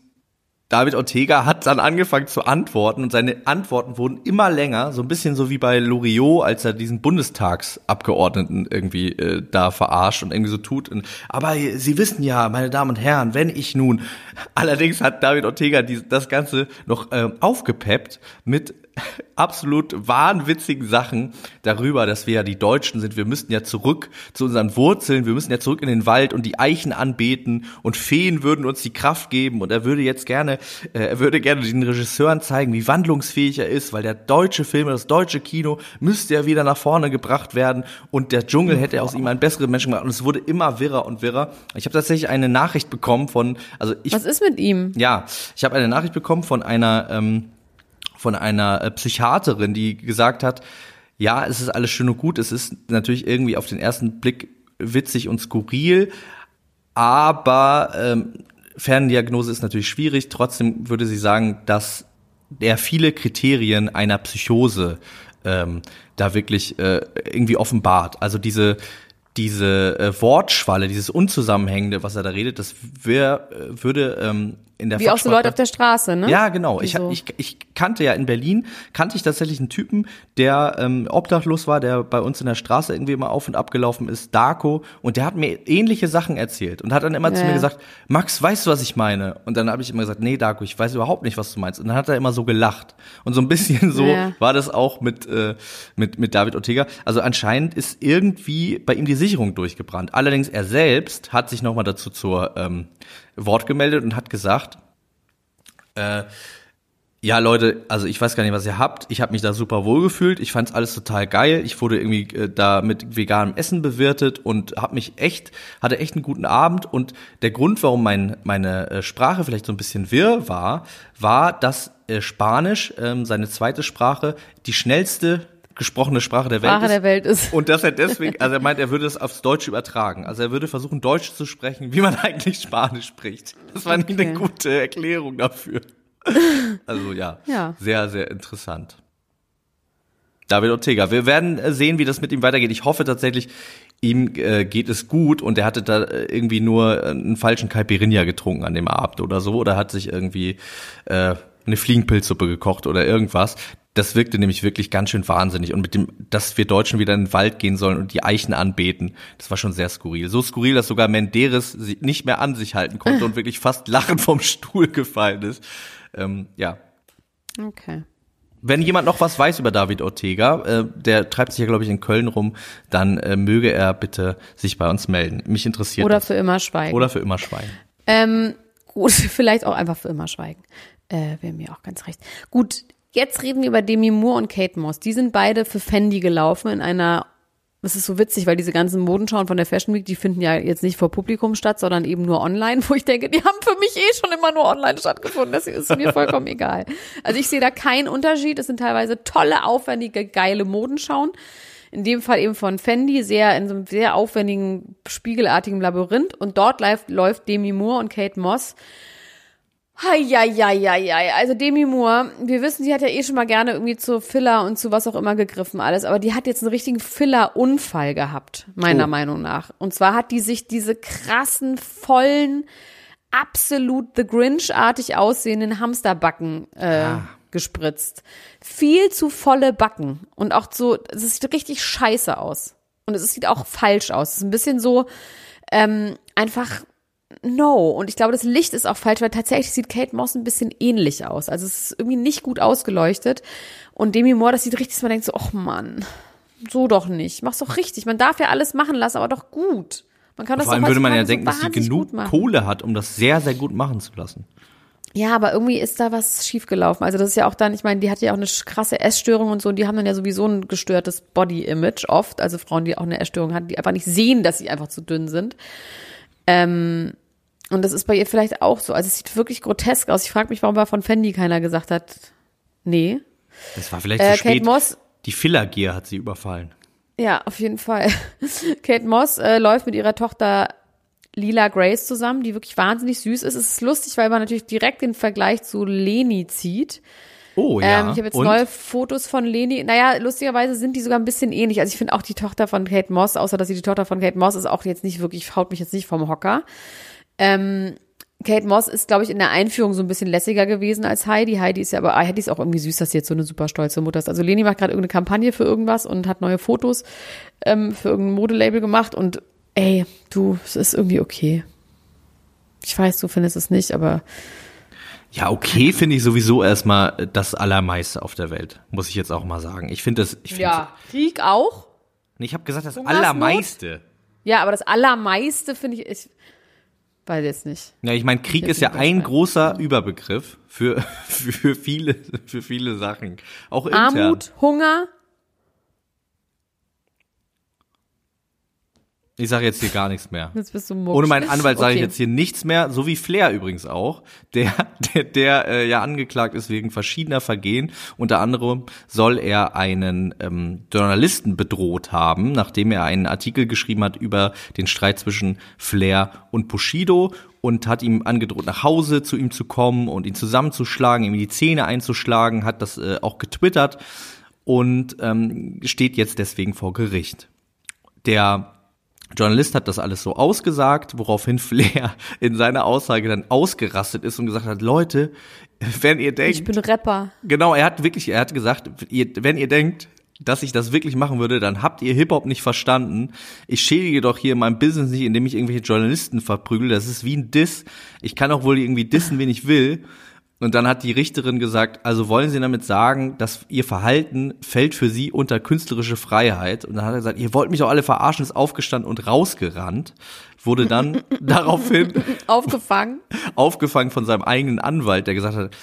David Ortega hat dann angefangen zu antworten und seine Antworten wurden immer länger, so ein bisschen so wie bei Loriot, als er diesen Bundestagsabgeordneten irgendwie äh, da verarscht und irgendwie so tut. Und, aber Sie wissen ja, meine Damen und Herren, wenn ich nun, allerdings hat David Ortega die, das Ganze noch äh, aufgepeppt mit absolut wahnwitzigen Sachen darüber, dass wir ja die Deutschen sind. Wir müssten ja zurück zu unseren Wurzeln. Wir müssen ja zurück in den Wald und die Eichen anbeten und Feen würden uns die Kraft geben und er würde jetzt gerne, äh, er würde gerne den Regisseuren zeigen, wie wandlungsfähig er ist, weil der deutsche Film, das deutsche Kino müsste ja wieder nach vorne gebracht werden und der Dschungel hätte aus ihm einen besseren Menschen gemacht und es wurde immer wirrer und wirrer. Ich habe tatsächlich eine Nachricht bekommen von, also ich. Was ist mit ihm? Ja, ich habe eine Nachricht bekommen von einer ähm, von einer äh, Psychiaterin, die gesagt hat, ja, es ist alles schön und gut, es ist natürlich irgendwie auf den ersten Blick witzig und skurril, aber ähm, Ferndiagnose ist natürlich schwierig. Trotzdem würde sie sagen, dass er viele Kriterien einer Psychose ähm, da wirklich äh, irgendwie offenbart. Also diese diese äh, Wortschwalle, dieses Unzusammenhängende, was er da redet, das wär, äh, würde ähm, in der Wie auch so Leute auf der Straße, ne? Ja, genau. Ich, so. ich, ich kannte ja in Berlin, kannte ich tatsächlich einen Typen, der ähm, obdachlos war, der bei uns in der Straße irgendwie immer auf und ab gelaufen ist, Darko, und der hat mir ähnliche Sachen erzählt und hat dann immer ja. zu mir gesagt, Max, weißt du, was ich meine? Und dann habe ich immer gesagt, nee, Darko, ich weiß überhaupt nicht, was du meinst. Und dann hat er immer so gelacht. Und so ein bisschen so ja. war das auch mit, äh, mit, mit David Ortega. Also anscheinend ist irgendwie bei ihm die Sicherung durchgebrannt. Allerdings er selbst hat sich nochmal dazu zur ähm, Wort gemeldet und hat gesagt, äh, ja, Leute, also ich weiß gar nicht, was ihr habt. Ich habe mich da super wohl gefühlt. Ich fand's alles total geil. Ich wurde irgendwie äh, da mit veganem Essen bewirtet und habe mich echt, hatte echt einen guten Abend. Und der Grund, warum mein, meine äh, Sprache vielleicht so ein bisschen wirr war, war, dass äh, Spanisch, ähm, seine zweite Sprache, die schnellste gesprochene Sprache der Welt, Sprache der Welt ist. Und dass er deswegen, also er meint, er würde es aufs Deutsche übertragen. Also er würde versuchen, Deutsch zu sprechen, wie man eigentlich Spanisch spricht. Das war okay. eine gute Erklärung dafür. Also ja, ja, sehr, sehr interessant. David Ortega. Wir werden äh, sehen, wie das mit ihm weitergeht. Ich hoffe tatsächlich, ihm äh, geht es gut und er hatte da äh, irgendwie nur einen falschen Caipirinha getrunken an dem Abend oder so oder hat sich irgendwie äh, eine Fliegenpilzsuppe gekocht oder irgendwas. Das wirkte nämlich wirklich ganz schön wahnsinnig. Und mit dem, dass wir Deutschen wieder in den Wald gehen sollen und die Eichen anbeten, das war schon sehr skurril. So skurril, dass sogar Menderes sich nicht mehr an sich halten konnte und wirklich fast lachend vom Stuhl gefallen ist. Ähm, ja. Okay. Wenn jemand noch was weiß über David Ortega, äh, der treibt sich ja, glaube ich, in Köln rum, dann äh, möge er bitte sich bei uns melden. Mich interessiert Oder das. für immer schweigen. Oder für immer schweigen. Ähm, gut, vielleicht auch einfach für immer schweigen. Äh, Wäre mir auch ganz recht. Gut, Jetzt reden wir über Demi Moore und Kate Moss. Die sind beide für Fendi gelaufen in einer es ist so witzig, weil diese ganzen Modenschauen von der Fashion Week, die finden ja jetzt nicht vor Publikum statt, sondern eben nur online, wo ich denke, die haben für mich eh schon immer nur online stattgefunden. Das ist mir vollkommen egal. Also ich sehe da keinen Unterschied. Es sind teilweise tolle, aufwendige, geile Modenschauen. In dem Fall eben von Fendi, sehr in so einem sehr aufwendigen, spiegelartigen Labyrinth. Und dort läuft, läuft Demi Moore und Kate Moss Heieieiei. Also Demi Moore, wir wissen, sie hat ja eh schon mal gerne irgendwie zu Filler und zu was auch immer gegriffen alles, aber die hat jetzt einen richtigen Filler-Unfall gehabt, meiner oh. Meinung nach. Und zwar hat die sich diese krassen, vollen, absolut The Grinch-artig aussehenden Hamsterbacken äh, ah. gespritzt. Viel zu volle Backen. Und auch so, es sieht richtig scheiße aus. Und es sieht auch falsch aus. Es ist ein bisschen so ähm, einfach no. Und ich glaube, das Licht ist auch falsch, weil tatsächlich sieht Kate Moss ein bisschen ähnlich aus. Also es ist irgendwie nicht gut ausgeleuchtet. Und Demi Moore, das sieht richtig, dass man denkt so, ach Mann, so doch nicht. Mach's doch richtig. Man darf ja alles machen lassen, aber doch gut. Man kann das Vor allem würde man ja denken, so dass sie genug Kohle hat, um das sehr, sehr gut machen zu lassen. Ja, aber irgendwie ist da was schiefgelaufen. Also das ist ja auch dann, ich meine, die hat ja auch eine krasse Essstörung und so, und die haben dann ja sowieso ein gestörtes Body-Image oft. Also Frauen, die auch eine Essstörung hatten, die einfach nicht sehen, dass sie einfach zu dünn sind. Ähm, Und das ist bei ihr vielleicht auch so. Also es sieht wirklich grotesk aus. Ich frage mich, warum bei von Fendi keiner gesagt hat, nee. Das war vielleicht Äh, zu spät. Kate Moss, Die Fillergier hat sie überfallen. ja, auf jeden Fall. Kate Moss äh, läuft mit ihrer Tochter Lila Grace zusammen, die wirklich wahnsinnig süß ist. Es ist lustig, weil man natürlich direkt den Vergleich zu Leni zieht. Oh ja. Ähm, ich habe jetzt Und? neue Fotos von Leni. Naja, lustigerweise sind die sogar ein bisschen ähnlich. Also ich finde auch die Tochter von Kate Moss, außer dass sie die Tochter von Kate Moss ist, auch jetzt nicht wirklich, haut mich jetzt nicht vom Hocker. Ähm, Kate Moss ist, glaube ich, in der Einführung so ein bisschen lässiger gewesen als Heidi. Heidi ist ja aber, Heidi ist auch irgendwie süß, dass sie jetzt so eine super stolze Mutter ist. Also Leni macht gerade irgendeine Kampagne für irgendwas und hat neue Fotos ähm, für irgendein Modelabel gemacht und ey, du, es ist irgendwie okay. Ich weiß, du findest es nicht, aber Ja, okay finde ich sowieso erstmal das Allermeiste auf der Welt, muss ich jetzt auch mal sagen. Ich finde das, ich finde, Krieg auch. ich habe gesagt, das Hungersnot? Allermeiste. Ja, aber das Allermeiste finde ich, ich weiß jetzt nicht. Ja, ich meine, Krieg ist ja ein großer Überbegriff für, für viele, für viele Sachen. Auch intern. Armut, Hunger, Ich sage jetzt hier gar nichts mehr. jetzt bist du mucksch. Ohne meinen Anwalt sage ich Okay. jetzt hier nichts mehr, so wie Flair übrigens auch, der, der, der äh, ja angeklagt ist wegen verschiedener Vergehen. Unter anderem soll er einen ähm, Journalisten bedroht haben, nachdem er einen Artikel geschrieben hat über den Streit zwischen Flair und Bushido und hat ihm angedroht, nach Hause zu ihm zu kommen und ihn zusammenzuschlagen, ihm in die Zähne einzuschlagen, hat das äh, auch getwittert und ähm, steht jetzt deswegen vor Gericht. Der Journalist hat das alles so ausgesagt, woraufhin Flair in seiner Aussage dann ausgerastet ist und gesagt hat, Leute, wenn ihr denkt, Ich bin Rapper. genau, er hat wirklich, er hat gesagt, ihr, wenn ihr denkt, dass ich das wirklich machen würde, dann habt ihr Hip-Hop nicht verstanden. Ich schädige doch hier mein Business nicht, indem ich irgendwelche Journalisten verprügel. Das ist wie ein Diss. Ich kann auch wohl irgendwie dissen, wen ich will. Und dann hat die Richterin gesagt, also wollen Sie damit sagen, dass Ihr Verhalten fällt für Sie unter künstlerische Freiheit? Und dann hat er gesagt, ihr wollt mich doch alle verarschen, ist aufgestanden und rausgerannt. Wurde dann daraufhin Aufgefangen. aufgefangen von seinem eigenen Anwalt, der gesagt hat,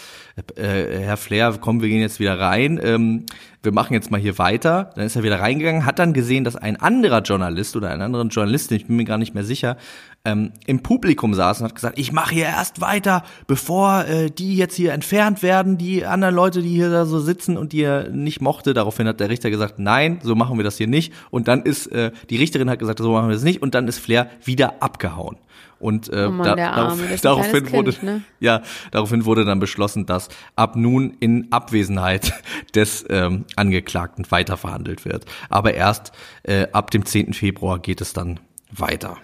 äh, Herr Flair, komm, wir gehen jetzt wieder rein, ähm, wir machen jetzt mal hier weiter. Dann ist er wieder reingegangen, hat dann gesehen, dass ein anderer Journalist oder ein anderer Journalistin, ich bin mir gar nicht mehr sicher, ähm, im Publikum saß und hat gesagt, ich mache hier erst weiter, bevor äh, die jetzt hier entfernt werden, die anderen Leute, die hier da so sitzen und die er nicht mochte. Daraufhin hat der Richter gesagt, nein, so machen wir das hier nicht. Und dann ist, äh, die Richterin hat gesagt, so machen wir das nicht. Und dann ist Flair wieder abgehauen. Und äh, Oh Mann, ist ein daraufhin wurde Kind, ne? ja, daraufhin wurde dann beschlossen, dass ab nun in Abwesenheit des ähm, Angeklagten weiterverhandelt wird. Aber erst äh, ab dem 10. Februar geht es dann weiter.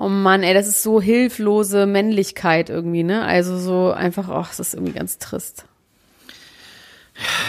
Oh Mann, ey, das ist so hilflose Männlichkeit irgendwie, ne? Also so einfach, ach, das ist irgendwie ganz trist.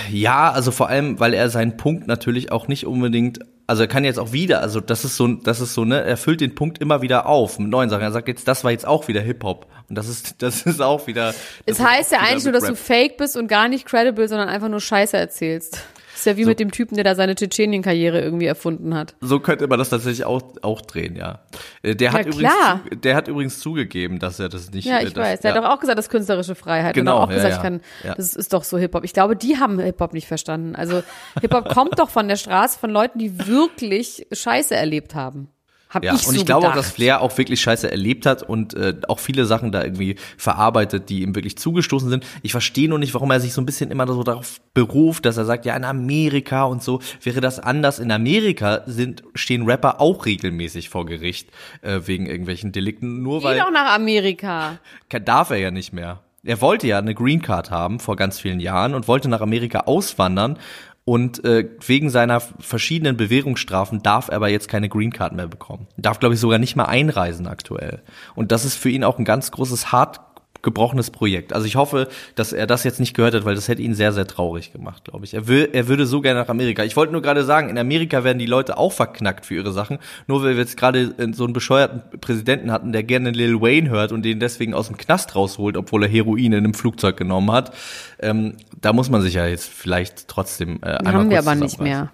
Ja, also vor allem, weil er seinen Punkt natürlich auch nicht unbedingt, also er kann jetzt auch wieder, also das ist so, das ist so, ne, er füllt den Punkt immer wieder auf mit neuen Sachen. Er sagt jetzt, das war jetzt auch wieder Hip-Hop. Und das ist, das ist auch wieder. Es das heißt ja eigentlich nur, dass du fake bist und gar nicht credible, sondern einfach nur Scheiße erzählst. Ist ja wie mit dem Typen, der da seine Tschetschenien-Karriere irgendwie erfunden hat. So könnte man das tatsächlich auch, auch drehen, ja. Äh, Der hat, übrigens, der hat übrigens zugegeben, dass er das nicht. Ja, ich das, weiß. Der ja. hat doch auch gesagt, das ist künstlerische Freiheit. Genau, Und auch ja, gesagt, ja. ich kann, das ist doch so Hip-Hop. Ich glaube, die haben Hip-Hop nicht verstanden. Also Hip-Hop kommt doch von der Straße, von Leuten, die wirklich Scheiße erlebt haben. Hab Ja, ich und so ich glaube auch, gedacht. dass Flair auch wirklich Scheiße erlebt hat und äh, auch viele Sachen da irgendwie verarbeitet, die ihm wirklich zugestoßen sind. Ich verstehe nur nicht, warum er sich so ein bisschen immer so darauf beruft, dass er sagt, ja, in Amerika und so wäre das anders. In Amerika sind, stehen Rapper auch regelmäßig vor Gericht äh, wegen irgendwelchen Delikten, nur Geh weil doch nach Amerika. Darf er ja nicht mehr. Er wollte ja eine Green Card haben vor ganz vielen Jahren und wollte nach Amerika auswandern. Und äh, wegen seiner verschiedenen Bewährungsstrafen darf er aber jetzt keine Green Card mehr bekommen. Darf, glaube ich, sogar nicht mal einreisen aktuell. Und das ist für ihn auch ein ganz großes, hart gebrochenes Projekt. Also ich hoffe, dass er das jetzt nicht gehört hat, weil das hätte ihn sehr, sehr traurig gemacht, glaube ich. Er, will, er würde so gerne nach Amerika. Ich wollte nur gerade sagen, in Amerika werden die Leute auch verknackt für ihre Sachen. Nur weil wir jetzt gerade äh, so einen bescheuerten Präsidenten hatten, der gerne Lil Wayne hört und den deswegen aus dem Knast rausholt, obwohl er Heroin in einem Flugzeug genommen hat. Ähm, da muss man sich ja jetzt vielleicht trotzdem äh, einmal Haben wir aber nicht mehr.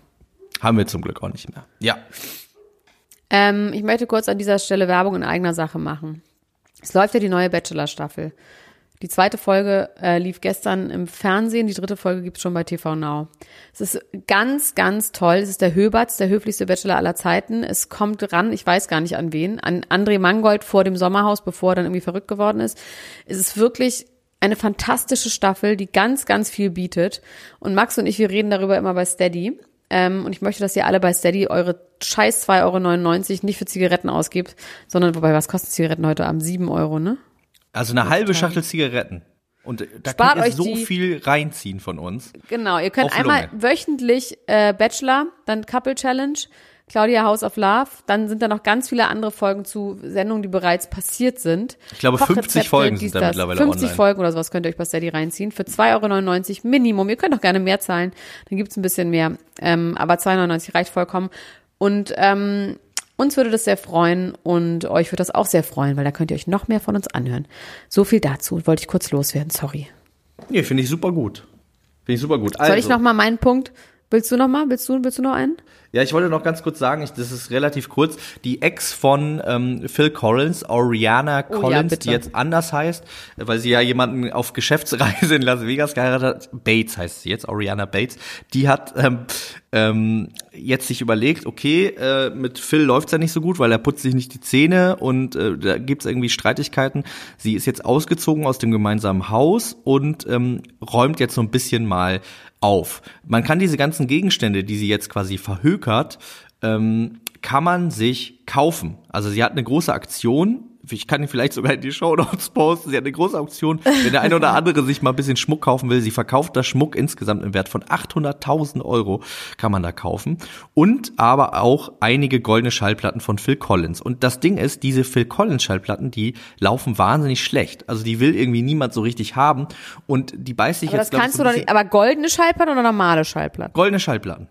Haben wir zum Glück auch nicht mehr. Ja. Ähm, ich möchte kurz an dieser Stelle Werbung in eigener Sache machen. Es läuft ja die neue Bachelor-Staffel. Die zweite Folge äh, lief gestern im Fernsehen, die dritte Folge gibt's schon bei TV Now. Es ist ganz, ganz toll. Es ist der Höberts, der höflichste Bachelor aller Zeiten. Es kommt ran, ich weiß gar nicht an wen, an André Mangold vor dem Sommerhaus, bevor er dann irgendwie verrückt geworden ist. Es ist wirklich eine fantastische Staffel, die ganz, ganz viel bietet. Und Max und ich, wir reden darüber immer bei Steady. Ähm, und ich möchte, dass ihr alle bei Steady eure scheiß 2,99 Euro nicht für Zigaretten ausgibt, sondern, wobei, was kosten Zigaretten heute Abend? 7 Euro, ne? Also eine halbe Schachtel Zigaretten. Und äh, da Spart könnt ihr euch so die- viel reinziehen von uns. Genau, ihr könnt einmal wöchentlich äh, Bachelor, dann Couple Challenge, Claudia House of Love, dann sind da noch ganz viele andere Folgen zu Sendungen, die bereits passiert sind. Ich glaube, 50 Kochrezepte, Folgen sind da das. mittlerweile 50 online. Folgen oder sowas könnt ihr euch bei Steady reinziehen. Für 2,99 Euro Minimum. Ihr könnt auch gerne mehr zahlen, dann gibt's ein bisschen mehr. Ähm, aber 2,99 reicht vollkommen. Und ähm, uns würde das sehr freuen und euch würde das auch sehr freuen, weil da könnt ihr euch noch mehr von uns anhören. So viel dazu. Wollte ich kurz loswerden, sorry. Nee, finde ich super gut. Finde ich super gut. Soll ich Also- noch mal meinen Punkt? Willst du noch mal? Willst du, willst du noch einen? Ja, ich wollte noch ganz kurz sagen, ich, das ist relativ kurz. Die Ex von ähm, Phil Collins, Oriana Oh ja, Collins, bitte. die jetzt anders heißt, weil sie ja jemanden auf Geschäftsreise in Las Vegas geheiratet hat. Bates heißt sie jetzt, Oriana Bates. Die hat ähm, ähm, jetzt sich überlegt, okay, äh, mit Phil läuft's ja nicht so gut, weil er putzt sich nicht die Zähne und äh, da gibt's irgendwie Streitigkeiten. Sie ist jetzt ausgezogen aus dem gemeinsamen Haus und ähm, räumt jetzt so ein bisschen mal auf. Man kann diese ganzen Gegenstände, die sie jetzt quasi verhökert, ähm, kann man sich kaufen. Also sie hat eine große Aktion. Ich kann ihn vielleicht sogar in die Show Notes posten. Sie hat eine große Auktion. Wenn der eine oder andere sich mal ein bisschen Schmuck kaufen will, sie verkauft das Schmuck insgesamt im Wert von 800.000 Euro kann man da kaufen. Und aber auch einige goldene Schallplatten von Phil Collins. Und das Ding ist, diese Phil Collins Schallplatten, die laufen wahnsinnig schlecht. Also die will irgendwie niemand so richtig haben. Und die beißt sich Aber jetzt, das kannst du doch nicht. Aber goldene Schallplatten oder normale Schallplatten? Goldene Schallplatten.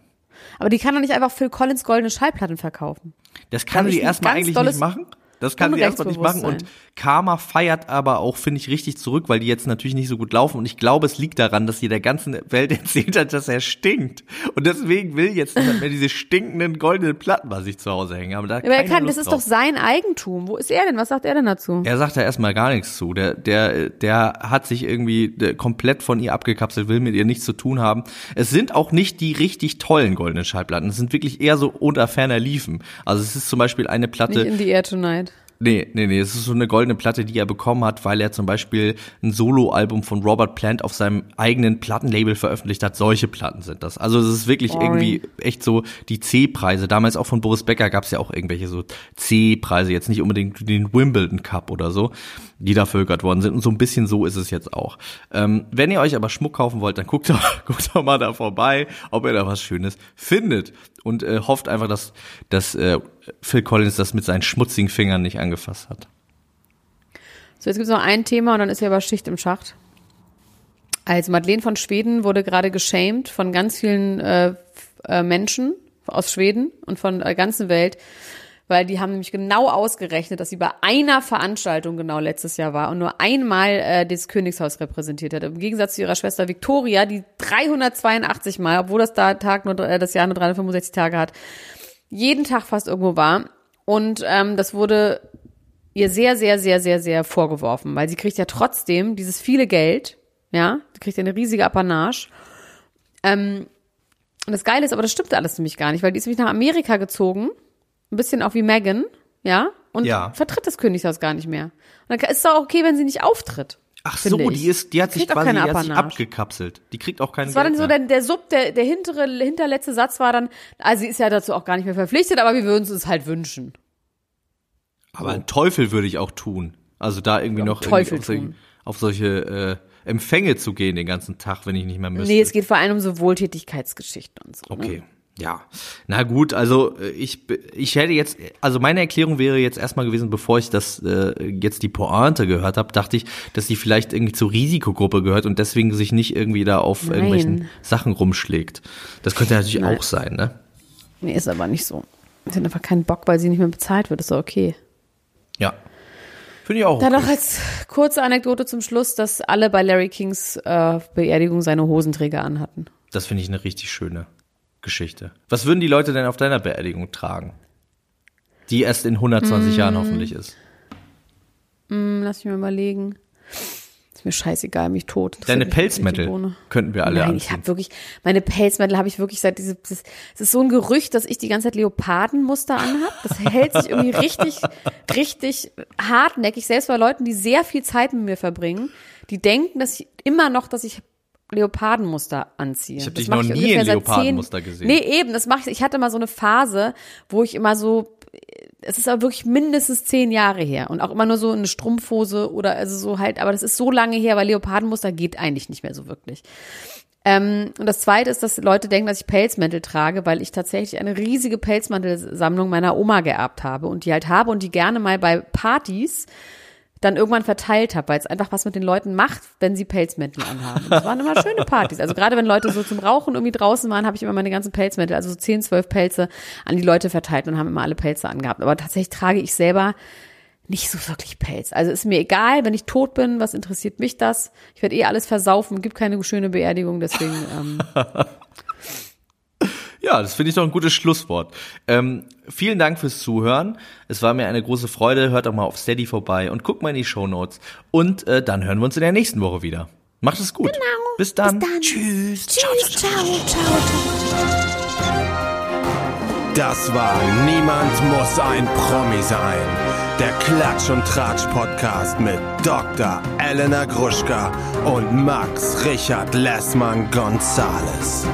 Aber die kann doch nicht einfach Phil Collins goldene Schallplatten verkaufen. Das kann sie erstmal eigentlich nicht machen. Das kann sie erstmal nicht machen. Und. Karma feiert aber auch, finde ich, richtig zurück, weil die jetzt natürlich nicht so gut laufen. Und ich glaube, es liegt daran, dass sie der ganzen Welt erzählt hat, dass er stinkt. Und deswegen will jetzt niemand mehr diese stinkenden goldenen Platten bei sich zu Hause hängen. Aber, da Aber er kann, Lust das ist drauf. doch sein Eigentum. Wo ist er denn? Was sagt er denn dazu? Er sagt da erstmal gar nichts zu. Der, der, der hat sich irgendwie komplett von ihr abgekapselt, will mit ihr nichts zu tun haben. Es sind auch nicht die richtig tollen goldenen Schallplatten. Es sind wirklich eher so unter ferner Liefen. Also es ist zum Beispiel eine Platte. Nicht in the air tonight. Nee, nee, nee, es ist so eine goldene Platte, die er bekommen hat, weil er zum Beispiel ein Soloalbum von Robert Plant auf seinem eigenen Plattenlabel veröffentlicht hat. Solche Platten sind das. Also es ist wirklich Boring. irgendwie echt so die C-Preise. Damals auch von Boris Becker gab es ja auch irgendwelche so C-Preise, jetzt nicht unbedingt den Wimbledon Cup oder so, die da völkert worden sind. Und so ein bisschen so ist es jetzt auch. Ähm, wenn ihr euch aber Schmuck kaufen wollt, dann guckt doch, guckt doch mal da vorbei, ob ihr da was Schönes findet. Und äh, hofft einfach, dass, dass äh, Phil Collins das mit seinen schmutzigen Fingern nicht angefasst hat. So, jetzt gibt's noch ein Thema und dann ist ja aber Schicht im Schacht. Also Madeleine von Schweden wurde gerade geschämt von ganz vielen äh, äh, Menschen aus Schweden und von der ganzen Welt, weil die haben nämlich genau ausgerechnet, dass sie bei einer Veranstaltung genau letztes Jahr war und nur einmal äh, das Königshaus repräsentiert hat. Im Gegensatz zu ihrer Schwester Victoria, die 382 Mal, obwohl das da Tag nur äh, das Jahr nur 365 Tage hat, jeden Tag fast irgendwo war. Und ähm, das wurde ihr sehr, sehr, sehr, sehr, sehr vorgeworfen, weil sie kriegt ja trotzdem dieses viele Geld, ja, sie kriegt ja eine riesige Apanage. Ähm, und das Geile ist, aber das stimmte alles nämlich gar nicht, weil die ist nämlich nach Amerika gezogen, ein bisschen auch wie Megan, ja, und Ja. vertritt das Königshaus gar nicht mehr. Und dann ist es doch okay, wenn sie nicht auftritt. Ach so, ich. die ist, die hat sich Kriegt auch quasi keine die hat sich abgekapselt. Die kriegt auch keinen Das war dann so der, der Sub, der, der hintere, hinterletzte Satz war dann, also sie ist ja dazu auch gar nicht mehr verpflichtet, aber wir würden es uns halt wünschen. Aber einen Teufel würde ich auch tun. Also da irgendwie Ja, noch Teufel irgendwie auf, tun. solche, auf solche äh, Empfänge zu gehen den ganzen Tag, wenn ich nicht mehr müsste. Nee, es geht vor allem um so Wohltätigkeitsgeschichten und so. Ne? Ja, na gut, also äh, ich ich hätte jetzt, also meine Erklärung wäre jetzt erstmal gewesen, bevor ich das äh, jetzt die Pointe gehört habe, dachte ich, dass die vielleicht irgendwie zur Risikogruppe gehört und deswegen sich nicht irgendwie da auf Nein. irgendwelchen Sachen rumschlägt. Das könnte natürlich Nein. auch sein, ne? Nee, ist aber nicht so. Sie hat einfach keinen Bock, weil sie nicht mehr bezahlt wird. Ist doch okay. Ja. Finde ich auch. Dann okay. noch als kurze Anekdote zum Schluss, dass alle bei Larry Kings äh, Beerdigung seine Hosenträger anhatten. Das finde ich eine richtig schöne Geschichte. Was würden die Leute denn auf deiner Beerdigung tragen? Die erst in 120 Mm. Jahren hoffentlich ist. Hm, lass mich mal überlegen. mir scheißegal, mich tot. Deine Bohne. könnten wir alle Nein, anziehen. ich habe wirklich, meine Pelzmäntel habe ich wirklich seit diese, das, es ist so ein Gerücht, dass ich die ganze Zeit Leopardenmuster anhab. Das hält sich irgendwie richtig, richtig hartnäckig, selbst bei Leuten, die sehr viel Zeit mit mir verbringen, die denken, dass ich immer noch, dass ich Leopardenmuster anziehe. Ich hab Das dich noch nie in Leopardenmuster gesehen. Nee, eben, das mache ich. Ich hatte mal so eine Phase, wo ich immer so es ist aber wirklich mindestens zehn Jahre her und auch immer nur so eine Strumpfhose oder also so halt, aber das ist so lange her, weil Leopardenmuster geht eigentlich nicht mehr so wirklich. Ähm, und das zweite ist, dass Leute denken, dass ich Pelzmäntel trage, weil ich tatsächlich eine riesige Pelzmantelsammlung meiner Oma geerbt habe und die halt habe und die gerne mal bei Partys dann irgendwann verteilt habe, weil es einfach was mit den Leuten macht, wenn sie Pelzmäntel anhaben. Das waren immer schöne Partys. Also gerade wenn Leute so zum Rauchen irgendwie draußen waren, habe ich immer meine ganzen Pelzmäntel, also so 10, 12 Pelze an die Leute verteilt und haben immer alle Pelze angehabt. Aber tatsächlich trage ich selber nicht so wirklich Pelz. Also ist mir egal, wenn ich tot bin, was interessiert mich das? Ich werde eh alles versaufen, gibt keine schöne Beerdigung, deswegen ähm, Ja, das finde ich doch ein gutes Schlusswort. Ähm, vielen Dank fürs Zuhören. Es war mir eine große Freude. Hört doch mal auf Steady vorbei und guckt mal in die Shownotes. Und äh, dann hören wir uns in der nächsten Woche wieder. Macht es gut. Genau. Bis dann. Tschüss. Ciao, ciao, ciao. Das war Niemand muss ein Promi sein. Der Klatsch und Tratsch Podcast mit Dr. Elena Gruschka und Max Richard Lessmann Gonzales.